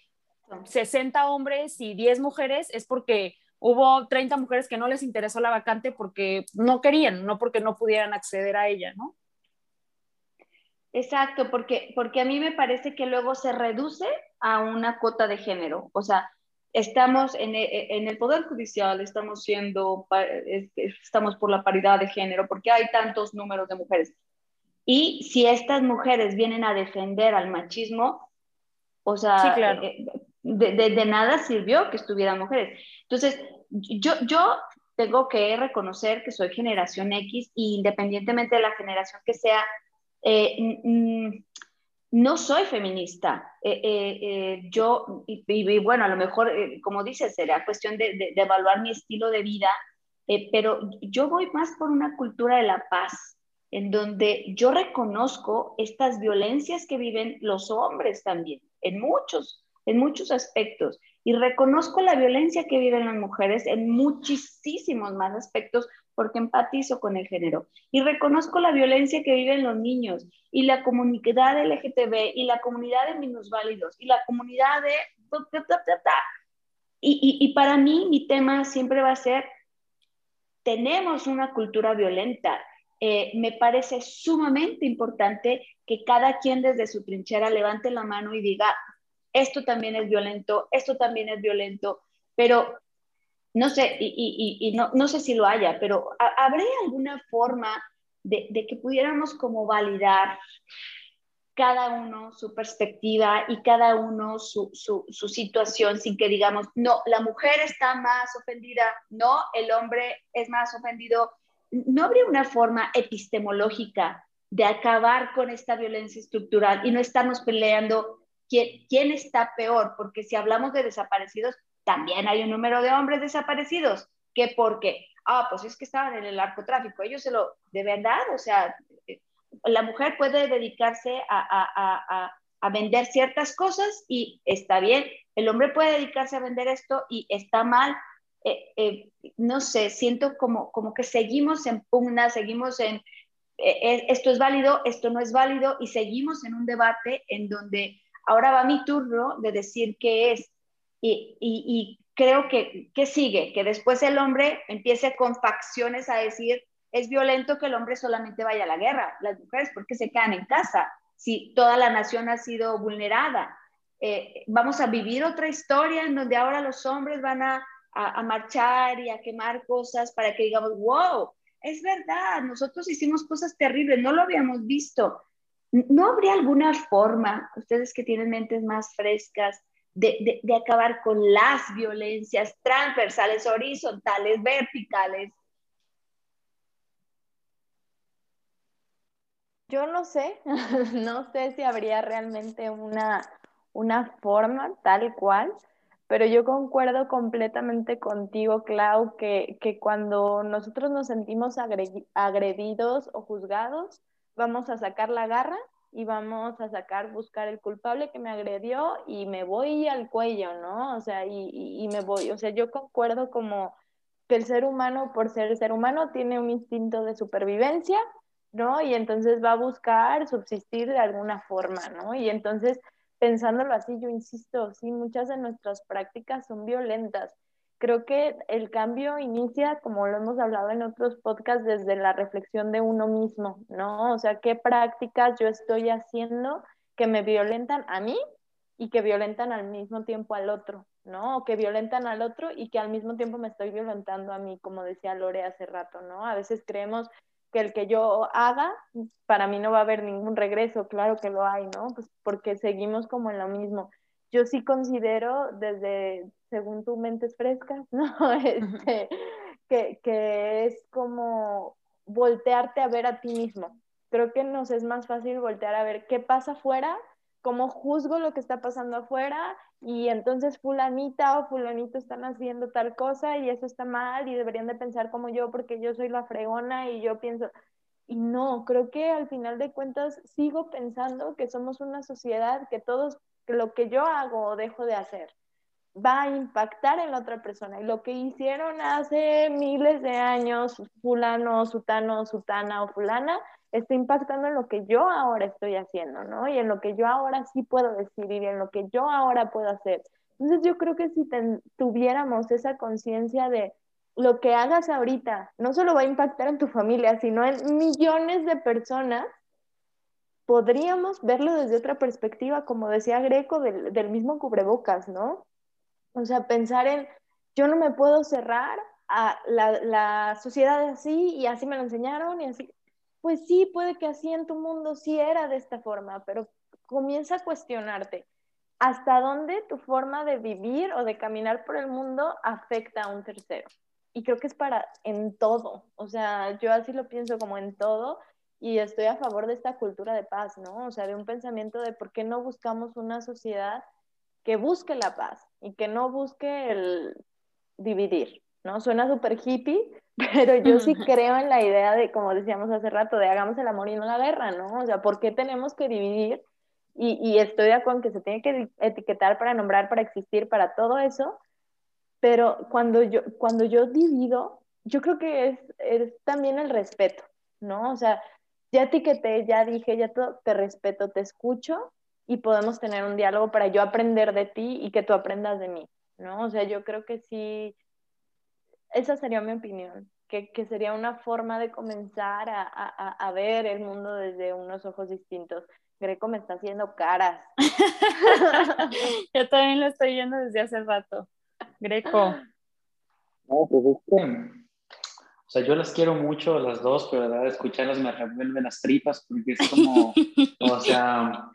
60 hombres y 10 mujeres es porque hubo 30 mujeres que no les interesó la vacante porque no querían, no porque no pudieran acceder a ella, ¿no? Exacto, porque, porque a mí me parece que luego se reduce a una cuota de género. O sea, estamos en, e, en el Poder Judicial, estamos siendo, estamos por la paridad de género, porque hay tantos números de mujeres. Y si estas mujeres vienen a defender al machismo, o sea, eh, de, de, nada sirvió que estuvieran mujeres. Entonces, yo, yo tengo que reconocer que soy generación X independientemente de la generación que sea, eh, no soy feminista. Eh, eh, yo, y, bueno, a lo mejor, como dices, será cuestión de, de, evaluar mi estilo de vida, pero yo voy más por una cultura de la paz, en donde yo reconozco estas violencias que viven los hombres también, en muchos, en muchos aspectos. Y reconozco la violencia que viven las mujeres en muchísimos más aspectos porque empatizo con el género. Y reconozco la violencia que viven los niños y la comunidad LGTB y la comunidad de minusválidos y la comunidad de... Y, y, y para mí mi tema siempre va a ser, tenemos una cultura violenta. Eh, me parece sumamente importante que cada quien desde su trinchera levante la mano y diga, esto también es violento, esto también es violento, pero no sé, y, no, no, sé si lo haya, pero ¿habría alguna forma de, que pudiéramos como validar cada uno su perspectiva y cada uno su, su, su, situación sin que digamos, no, la mujer está más ofendida, no, el hombre es más ofendido? ¿No habría una forma epistemológica de acabar con esta violencia estructural y no estamos peleando quién, está peor, porque si hablamos de desaparecidos, también hay un número de hombres desaparecidos, que porque, ah, pues es que estaban en el narcotráfico, ellos se lo, de verdad, o sea, eh, la mujer puede dedicarse a, vender ciertas cosas y está bien, el hombre puede dedicarse a vender esto y está mal. Eh, eh, no sé, siento como, como que seguimos en pugna, seguimos en esto es válido, esto no es válido y seguimos en un debate en donde ahora va mi turno de decir qué es. Y, creo que, ¿qué sigue? Que después el hombre empiece con facciones a decir, es violento que el hombre solamente vaya a la guerra, las mujeres, porque se quedan en casa? Si toda la nación ha sido vulnerada. Eh, vamos a vivir otra historia en donde ahora los hombres van a, a, a marchar y a quemar cosas para que digamos, wow, es verdad, nosotros hicimos cosas terribles, no lo habíamos visto. ¿No habría alguna forma, ustedes que tienen mentes más frescas, de, de, acabar con las violencias transversales, horizontales, verticales? Yo no sé, no sé si habría realmente una, una forma tal cual, pero yo concuerdo completamente contigo, Clau, que, que cuando nosotros nos sentimos agredidos o juzgados, vamos a sacar la garra y vamos a sacar, buscar el culpable que me agredió y me voy al cuello, ¿no? O sea, y, y, me voy, o sea, yo concuerdo como que el ser humano, por ser ser humano, tiene un instinto de supervivencia, ¿no? Y entonces va a buscar subsistir de alguna forma, ¿no? Y entonces, pensándolo así, yo insisto, sí, muchas de nuestras prácticas son violentas creo que el cambio inicia, como lo hemos hablado en otros podcasts, desde la reflexión de uno mismo, ¿no? O sea, qué prácticas yo estoy haciendo que me violentan a mí y que violentan al mismo tiempo al otro, ¿no? O que violentan al otro y que al mismo tiempo me estoy violentando a mí, como decía Lore hace rato, ¿no? A veces creemos que el que yo haga, para mí no va a haber ningún regreso, claro que lo hay, ¿no? Pues porque seguimos como en lo mismo yo sí considero desde, según tu mentes frescas, ¿no? Este, que, que es como voltearte a ver a ti mismo. Creo que nos es más fácil voltear a ver qué pasa afuera, cómo juzgo lo que está pasando afuera y entonces fulanita o fulanito están haciendo tal cosa y eso está mal y deberían de pensar como yo porque yo soy la fregona y yo pienso, y no, creo que al final de cuentas sigo pensando que somos una sociedad que todos que lo que yo hago o dejo de hacer va a impactar en la otra persona. Y lo que hicieron hace miles de años, fulano, sutano, sutana o fulana, está impactando en lo que yo ahora estoy haciendo, ¿no? Y en lo que yo ahora sí puedo decidir y en lo que yo ahora puedo hacer. Entonces yo creo que si tuviéramos esa conciencia de lo que hagas ahorita, no solo va a impactar en tu familia, sino en millones de personas, podríamos verlo desde otra perspectiva, como decía Greco, del, mismo cubrebocas, ¿no? O sea, pensar en, yo no me puedo cerrar a la, la sociedad así y así me lo enseñaron y así. Pues sí, puede que así en tu mundo sí era de esta forma, pero comienza a cuestionarte hasta dónde tu forma de vivir o de caminar por el mundo afecta a un tercero. Y creo que es para en todo, o sea, yo así lo pienso como en todo, y estoy a favor de esta cultura de paz, ¿no? O sea, de un pensamiento de por qué no buscamos una sociedad que busque la paz y que no busque el dividir, ¿no? Suena súper hippie, pero yo sí creo en la idea de, como decíamos hace rato, de hagamos el amor y no la guerra, ¿no? O sea, ¿por qué tenemos que dividir? Y, y estoy de acuerdo en que se tiene que etiquetar para nombrar, para existir, para todo eso, pero cuando yo, cuando yo divido, yo creo que es, es también el respeto, ¿no? O sea, ya etiqueté, ya dije, ya te respeto, te escucho y podemos tener un diálogo para yo aprender de ti y que tú aprendas de mí, ¿no? O sea, yo creo que sí, esa sería mi opinión, que, sería una forma de comenzar a, a, ver el mundo desde unos ojos distintos. Greco me está haciendo caras. yo también lo estoy viendo desde hace rato. Greco. No, pues es o sea, yo las quiero mucho las dos, pero la verdad escucharlas me revuelven las tripas porque es como, o sea,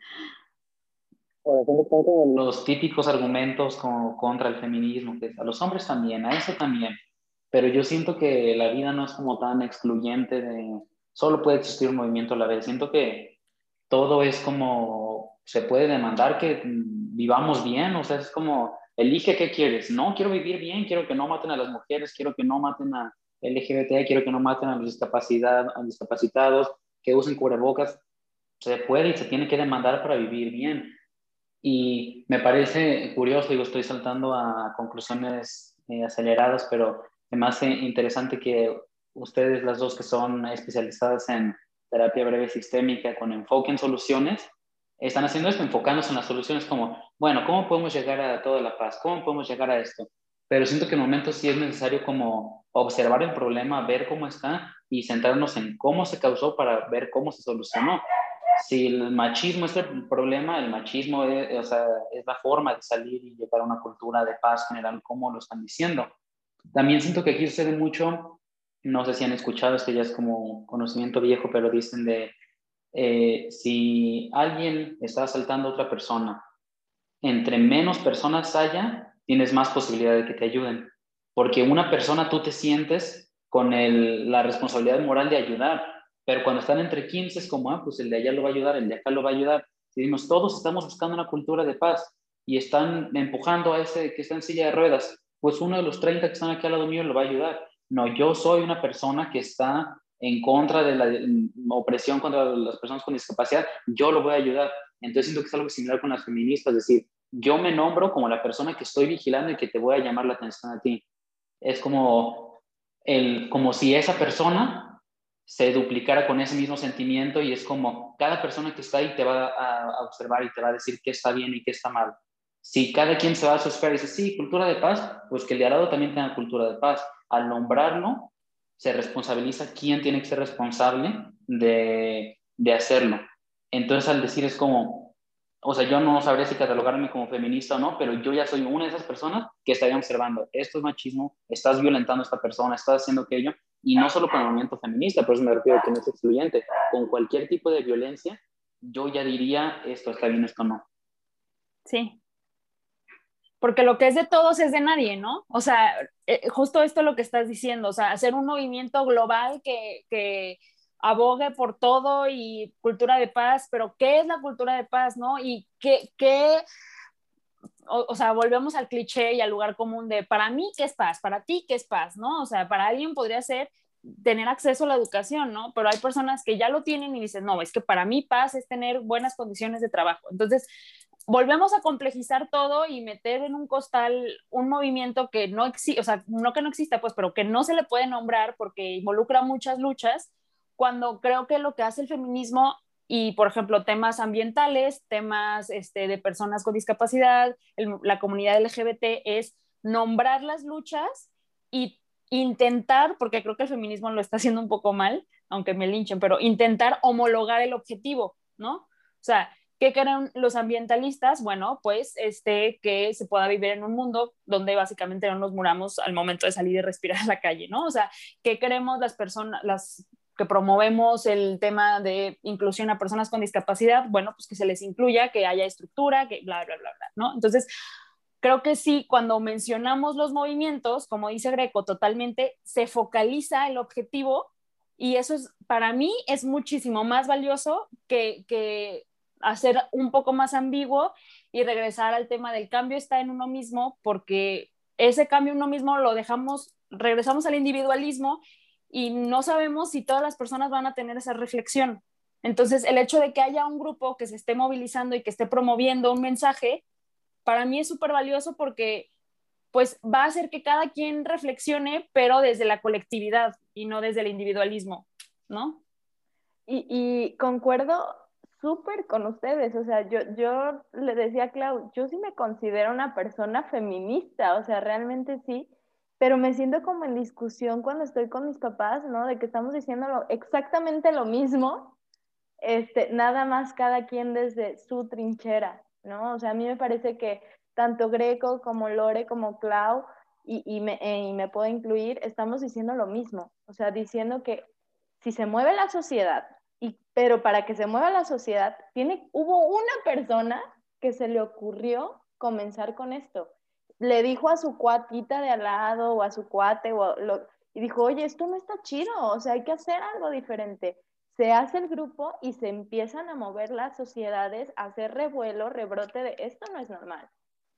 los típicos argumentos como contra el feminismo, que a los hombres también, a eso también, pero yo siento que la vida no es como tan excluyente de solo puede existir un movimiento a la vez. Siento que todo es como se puede demandar que vivamos bien, o sea, es como elige qué quieres. No quiero vivir bien, quiero que no maten a las mujeres, quiero que no maten a LGBT, quiero que no maten a los discapacidad, a discapacitados, que usen cubrebocas. Se puede y se tiene que demandar para vivir bien. Y me parece curioso, digo, estoy saltando a conclusiones eh, aceleradas, pero me hace interesante que ustedes, las dos que son especializadas en terapia breve sistémica con enfoque en soluciones, están haciendo esto, enfocándose en las soluciones como, bueno, ¿cómo podemos llegar a toda la paz? ¿Cómo podemos llegar a esto? Pero siento que en momentos sí es necesario como observar el problema, ver cómo está y centrarnos en cómo se causó para ver cómo se solucionó. Si el machismo es el problema, el machismo es, es la forma de salir y llegar a una cultura de paz general, como lo están diciendo. También siento que aquí sucede mucho, no sé si han escuchado, esto ya es como conocimiento viejo, pero dicen de eh, si alguien está asaltando a otra persona, entre menos personas haya, tienes más posibilidad de que te ayuden porque una persona tú te sientes con la responsabilidad moral de ayudar, pero cuando están entre 15 es como, ah, pues el de allá lo va a ayudar, el de acá lo va a ayudar. Si todos estamos buscando una cultura de paz y están empujando a ese que está en silla de ruedas, pues uno de los 30 que están aquí al lado mío lo va a ayudar. No, yo soy una persona que está en contra de la opresión contra las personas con discapacidad, yo lo voy a ayudar. Entonces siento que es algo similar con las feministas, es decir, yo me nombro como la persona que estoy vigilando y que te voy a llamar la atención a ti. Es como, el, como si esa persona se duplicara con ese mismo sentimiento y es como cada persona que está ahí te va a, observar y te va a decir qué está bien y qué está mal. Si cada quien se va a su esfera y dice, sí, cultura de paz, pues que el de al lado también tenga cultura de paz. Al nombrarlo, se responsabiliza quién tiene que ser responsable de, de hacerlo. Entonces, al decir es como, o sea, yo no sabría si catalogarme como feminista o no, pero yo ya soy una de esas personas que estaría observando, esto es machismo, estás violentando a esta persona, estás haciendo aquello, y no solo con el movimiento feminista, por eso me refiero que no es excluyente, con cualquier tipo de violencia, yo ya diría, esto está bien, esto no. Sí, porque lo que es de todos es de nadie, ¿no? O sea, eh, justo esto es lo que estás diciendo, o sea, hacer un movimiento global que, que abogue por todo y cultura de paz, pero ¿qué es la cultura de paz, no? Y qué, qué o, o, sea, volvemos al cliché y al lugar común de para mí, ¿qué es paz? Para ti, ¿qué es paz? ¿No? O sea, para alguien podría ser tener acceso a la educación, ¿no? Pero hay personas que ya lo tienen y dicen, no, es que para mí paz es tener buenas condiciones de trabajo. Entonces, volvemos a complejizar todo y meter en un costal un movimiento que no existe, o sea, no que no exista, pues, pero que no se le puede nombrar porque involucra muchas luchas, cuando creo que lo que hace el feminismo y, por ejemplo, temas ambientales, temas este, de personas con discapacidad, la comunidad LGBT, es nombrar las luchas y intentar, porque creo que el feminismo lo está haciendo un poco mal, aunque me linchen, pero intentar homologar el objetivo, ¿no? O sea, ¿Qué quieren los ambientalistas? Bueno, pues este, que se pueda vivir en un mundo donde básicamente no nos muramos al momento de salir y respirar a la calle, ¿no? O sea, ¿qué queremos las personas, las que promovemos el tema de inclusión a personas con discapacidad? Bueno, pues que se les incluya, que haya estructura, que bla, bla, bla, bla, ¿no? Entonces, creo que sí, cuando mencionamos los movimientos, como dice Greco, totalmente se focaliza el objetivo y eso es, para mí, es muchísimo más valioso que, que hacer un poco más ambiguo y regresar al tema del cambio está en uno mismo, porque ese cambio uno mismo lo dejamos, regresamos al individualismo y no sabemos si todas las personas van a tener esa reflexión. Entonces, el hecho de que haya un grupo que se esté movilizando y que esté promoviendo un mensaje, para mí es súper valioso porque pues va a hacer que cada quien reflexione, pero desde la colectividad y no desde el individualismo, ¿no? Y, concuerdo súper con ustedes, o sea, yo, yo le decía a Clau, yo sí me considero una persona feminista, o sea, realmente sí, pero me siento como en discusión cuando estoy con mis papás, ¿no? De que estamos diciendo exactamente lo mismo, este, nada más cada quien desde su trinchera, ¿no? O sea, a mí me parece que tanto Greco como Lore como Clau, y, y, me, eh, y me puedo incluir, estamos diciendo lo mismo, o sea, diciendo que si se mueve la sociedad pero para que se mueva la sociedad, tiene, hubo una persona que se le ocurrió comenzar con esto. Le dijo a su cuatita de al lado o a su cuate o y dijo, oye, esto no está chido, o sea, hay que hacer algo diferente. Se hace el grupo y se empiezan a mover las sociedades, a hacer revuelo, rebrote de esto no es normal.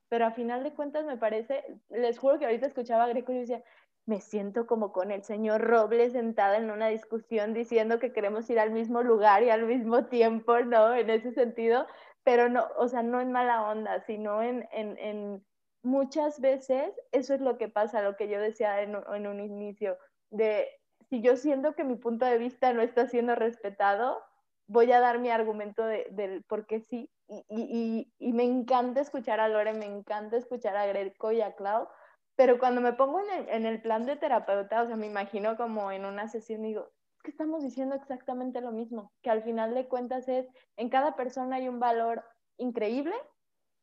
Pero a final de cuentas me parece, les juro que ahorita escuchaba a Greco y decía, me siento como con el señor Robles sentada en una discusión diciendo que queremos ir al mismo lugar y al mismo tiempo, ¿no? En ese sentido, pero no, o sea, no en mala onda, sino en muchas veces eso es lo que pasa, lo que yo decía en, un inicio, de si yo siento que mi punto de vista no está siendo respetado, voy a dar mi argumento del de, por qué sí. Y, me encanta escuchar a Lore, me encanta escuchar a Greco y a Clau, pero cuando me pongo en el, plan de terapeuta, o sea, me imagino como en una sesión digo, es que estamos diciendo exactamente lo mismo, que al final de cuentas es, en cada persona hay un valor increíble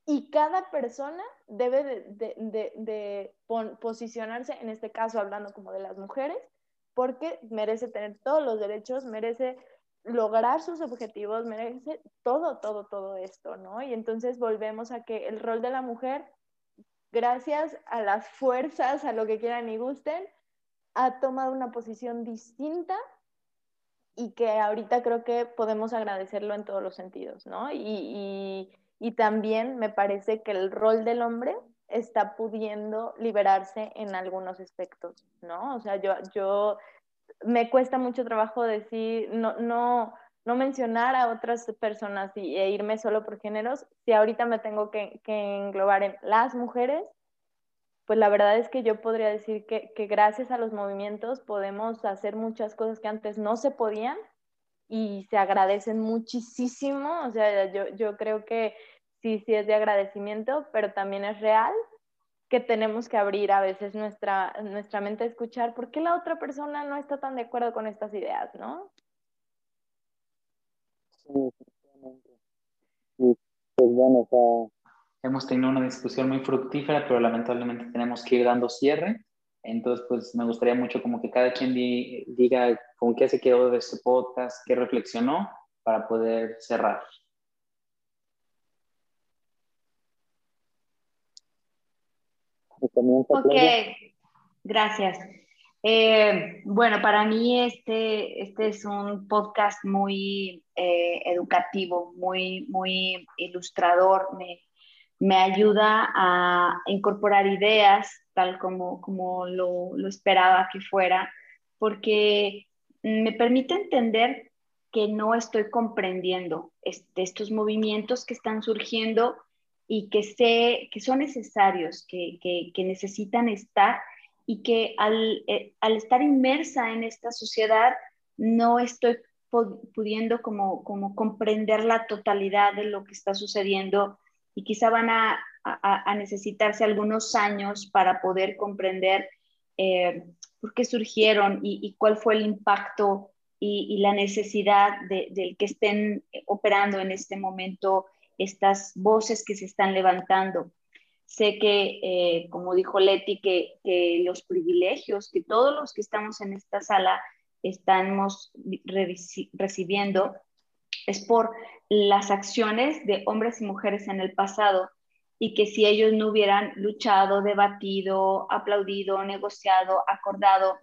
y cada persona debe de, de, de, de posicionarse, en este caso hablando como de las mujeres, porque merece tener todos los derechos, merece lograr sus objetivos, merece todo, todo, todo esto, ¿no? Y entonces volvemos a que el rol de la mujer gracias a las fuerzas, a lo que quieran y gusten, ha tomado una posición distinta y que ahorita creo que podemos agradecerlo en todos los sentidos, ¿no? Y, también me parece que el rol del hombre está pudiendo liberarse en algunos aspectos, ¿no? O sea, yo, yo me cuesta mucho trabajo decir, no, no, no mencionar a otras personas y, e irme solo por géneros. Si ahorita me tengo que, englobar en las mujeres, pues la verdad es que yo podría decir que, gracias a los movimientos podemos hacer muchas cosas que antes no se podían y se agradecen muchísimo. O sea, yo, yo creo que sí, sí es de agradecimiento, pero también es real que tenemos que abrir a veces nuestra, nuestra mente a escuchar por qué la otra persona no está tan de acuerdo con estas ideas, ¿no? Sí, pues bueno, hemos tenido una discusión muy fructífera, pero lamentablemente tenemos que ir dando cierre. Entonces, pues me gustaría mucho como que cada quien diga con qué se quedó de este podcast, qué reflexionó para poder cerrar. Ok, gracias. Eh, bueno, para mí este, este es un podcast muy eh, educativo, muy, muy ilustrador. Me, me, ayuda a incorporar ideas tal como, como lo, lo esperaba que fuera, porque me permite entender que no estoy comprendiendo este, estos movimientos que están surgiendo y que sé que son necesarios, que, que, necesitan estar y que al, eh, al, estar inmersa en esta sociedad no estoy pudiendo como, como comprender la totalidad de lo que está sucediendo y quizá van a, a, necesitarse algunos años para poder comprender eh, por qué surgieron y, cuál fue el impacto y, la necesidad de, de, que estén operando en este momento estas voces que se están levantando. Sé que, eh, como dijo Leti, que, los privilegios que todos los que estamos en esta sala estamos recibiendo es por las acciones de hombres y mujeres en el pasado y que si ellos no hubieran luchado, debatido, aplaudido, negociado, acordado,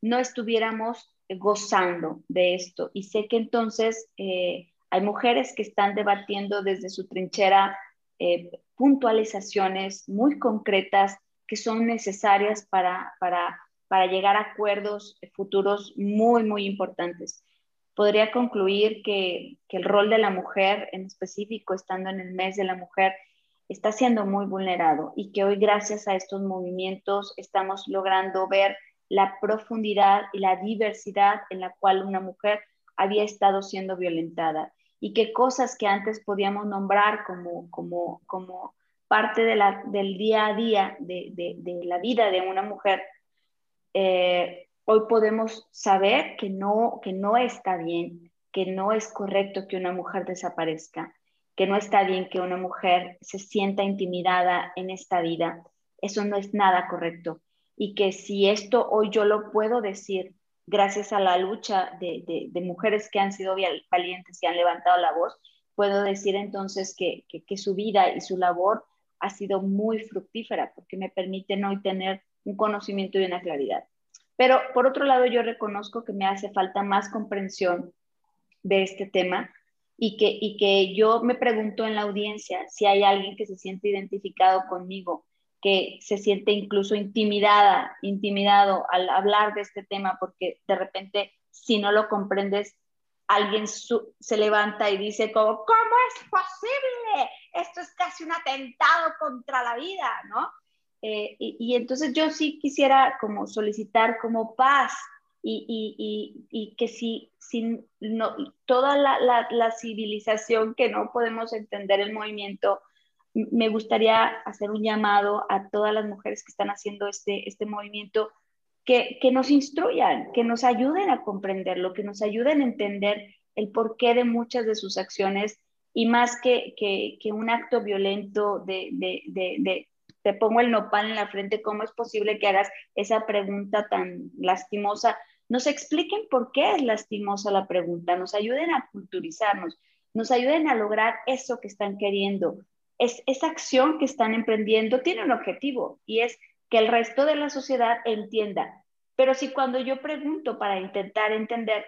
no estuviéramos gozando de esto. Y sé que entonces eh, hay mujeres que están debatiendo desde su trinchera eh, puntualizaciones muy concretas que son necesarias para, para, para llegar a acuerdos futuros muy, muy importantes. Podría concluir que, que el rol de la mujer, en específico estando en el mes de la mujer, está siendo muy vulnerado y que hoy gracias a estos movimientos estamos logrando ver la profundidad y la diversidad en la cual una mujer había estado siendo violentada y qué cosas que antes podíamos nombrar como, como, como parte de la, del día a día de, de, la vida de una mujer, eh, hoy podemos saber que no, que no está bien, que no es correcto que una mujer desaparezca, que no está bien que una mujer se sienta intimidada en esta vida. Eso no es nada correcto. Y que si esto hoy yo lo puedo decir gracias a la lucha de, mujeres que han sido valientes y han levantado la voz, puedo decir entonces que, su vida y su labor ha sido muy fructífera porque me permiten hoy tener un conocimiento y una claridad. Pero por otro lado, yo reconozco que me hace falta más comprensión de este tema y que, y que yo me pregunto en la audiencia si hay alguien que se siente identificado conmigo que se siente incluso intimidada, intimidado al hablar de este tema, porque de repente si no lo comprendes, alguien se levanta y dice como, ¿cómo es posible? Esto es casi un atentado contra la vida, ¿no? Eh, y, entonces yo sí quisiera como solicitar como paz y, que si, si no, toda la, la civilización que no podemos entender el movimiento, me gustaría hacer un llamado a todas las mujeres que están haciendo este, este movimiento, que, que nos instruyan, que nos ayuden a comprenderlo, que nos ayuden a entender el porqué de muchas de sus acciones y más que, que, que un acto violento de, de, de, te pongo el nopal en la frente, ¿cómo es posible que hagas esa pregunta tan lastimosa? Nos expliquen por qué es lastimosa la pregunta, nos ayuden a culturizarnos, nos ayuden a lograr eso que están queriendo, es, esa acción que están emprendiendo tiene un objetivo y es que el resto de la sociedad entienda. Pero si cuando yo pregunto para intentar entender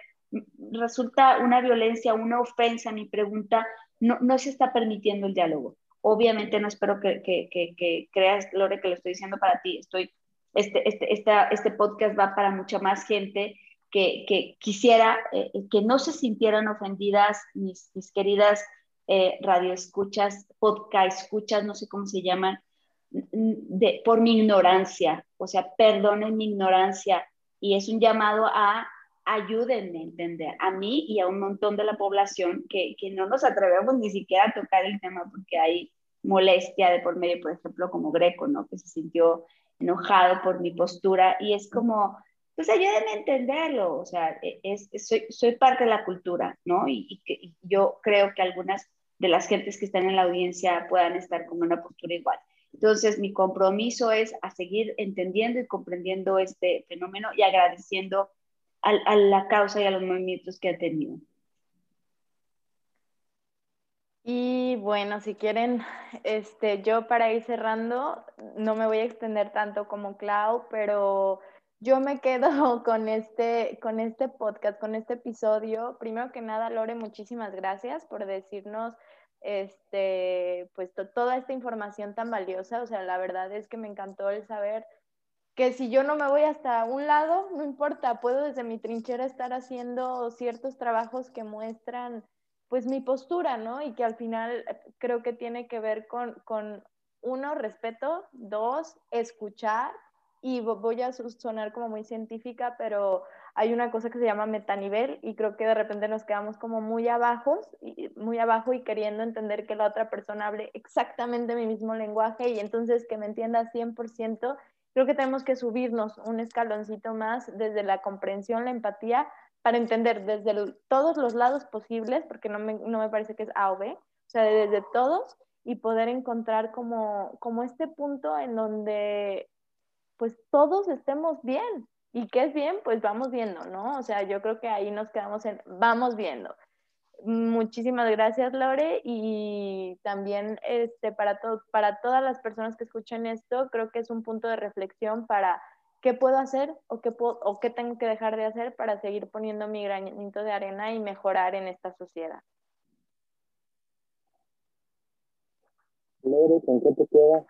resulta una violencia, una ofensa, mi pregunta, no, no se está permitiendo el diálogo. Obviamente no espero que, que, que, creas, Lore, que lo estoy diciendo para ti. Estoy, este, este, esta, este podcast va para mucha más gente que, que quisiera eh, que no se sintieran ofendidas mis, mis queridas eh, radioescuchas, podcast escuchas, no sé cómo se llaman, de, por mi ignorancia, o sea, perdonen mi ignorancia. Y es un llamado a ayúdenme a entender, a mí y a un montón de la población que, que no nos atrevemos ni siquiera a tocar el tema porque hay molestia de por medio, por ejemplo, como Greco, ¿no? Que se sintió enojado por mi postura y es como, pues ayúdenme a entenderlo, o sea, e, es, soy, soy parte de la cultura, ¿no? Y, y, y yo creo que algunas de las gentes que están en la audiencia puedan estar con una postura igual. Entonces, mi compromiso es a seguir entendiendo y comprendiendo este fenómeno y agradeciendo a, a la causa y a los movimientos que ha tenido. Y bueno, si quieren, este, yo para ir cerrando, no me voy a extender tanto como Clau, pero yo me quedo con este, con este podcast, con este episodio. Primero que nada, Lore, muchísimas gracias por decirnos este, pues toda esta información tan valiosa. O sea, la verdad es que me encantó el saber que si yo no me voy hasta un lado, no importa, puedo desde mi trinchera estar haciendo ciertos trabajos que muestran pues mi postura, ¿no? Y que al final eh, creo que tiene que ver con, con uno, respeto, dos, escuchar, y voy a sonar como muy científica, pero hay una cosa que se llama metanivel y creo que de repente nos quedamos como muy abajo, muy abajo y queriendo entender que la otra persona hable exactamente mi mismo lenguaje y entonces que me entienda 100%. Creo que tenemos que subirnos un escaloncito más desde la comprensión, la empatía, para entender desde todos los lados posibles, porque no me, no me, parece que es A o B, o sea, desde todos y poder encontrar como, como este punto en donde pues todos estemos bien. ¿Y qué es bien? Pues vamos viendo, ¿no? O sea, yo creo que ahí nos quedamos en, vamos viendo. Muchísimas gracias, Lore, y también este, para, to para todas las personas que escuchen esto, creo que es un punto de reflexión para qué puedo hacer o qué, puedo, o qué tengo que dejar de hacer para seguir poniendo mi granito de arena y mejorar en esta sociedad. Lore, ¿con qué te queda?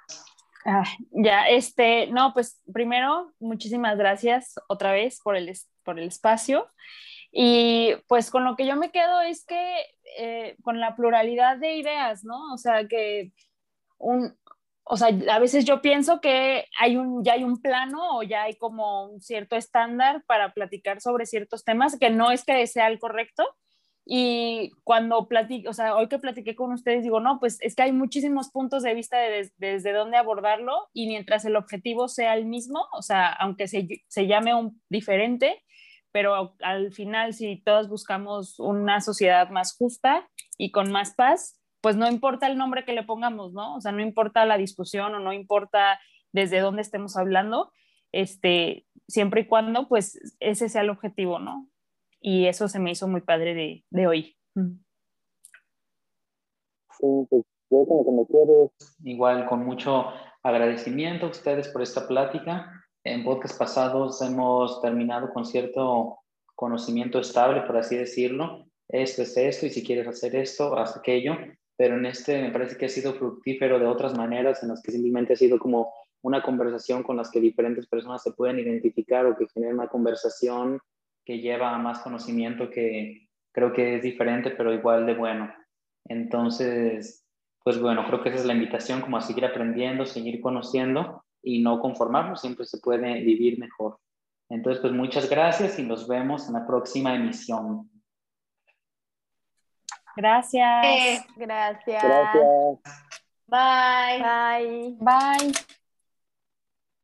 Ah, ya, este, no, pues primero, muchísimas gracias otra vez por el, por el espacio. Y pues con lo que yo me quedo es que eh, con la pluralidad de ideas, ¿no? O sea, que un, o sea, a veces yo pienso que hay un, ya hay un plano o ya hay como un cierto estándar para platicar sobre ciertos temas, que no es que sea el correcto. Y cuando platico, o sea, hoy que platiqué con ustedes, digo, no, pues es que hay muchísimos puntos de vista de, desde dónde abordarlo y mientras el objetivo sea el mismo, o sea, aunque se, se llame un diferente, pero al final si todos buscamos una sociedad más justa y con más paz, pues no importa el nombre que le pongamos, ¿no? O sea, no importa la discusión o no importa desde dónde estemos hablando, este, siempre y cuando, pues, ese sea el objetivo, ¿no? Y eso se me hizo muy padre de, de hoy. Sí, pues yo como que me quiero. Igual, con mucho agradecimiento a ustedes por esta plática. En podcast pasados hemos terminado con cierto conocimiento estable, por así decirlo. Esto es esto, y si quieres hacer esto, haz aquello pero en este me parece que ha sido fructífero de otras maneras en las que simplemente ha sido como una conversación con las que diferentes personas se pueden identificar o que genera una conversación que lleva a más conocimiento que creo que es diferente pero igual de bueno. Entonces, pues bueno, creo que esa es la invitación como a seguir aprendiendo, seguir conociendo y no conformarnos, siempre se puede vivir mejor. Entonces, pues muchas gracias y nos vemos en la próxima emisión. Gracias. Eh, gracias. Gracias. Bye. Bye. Bye.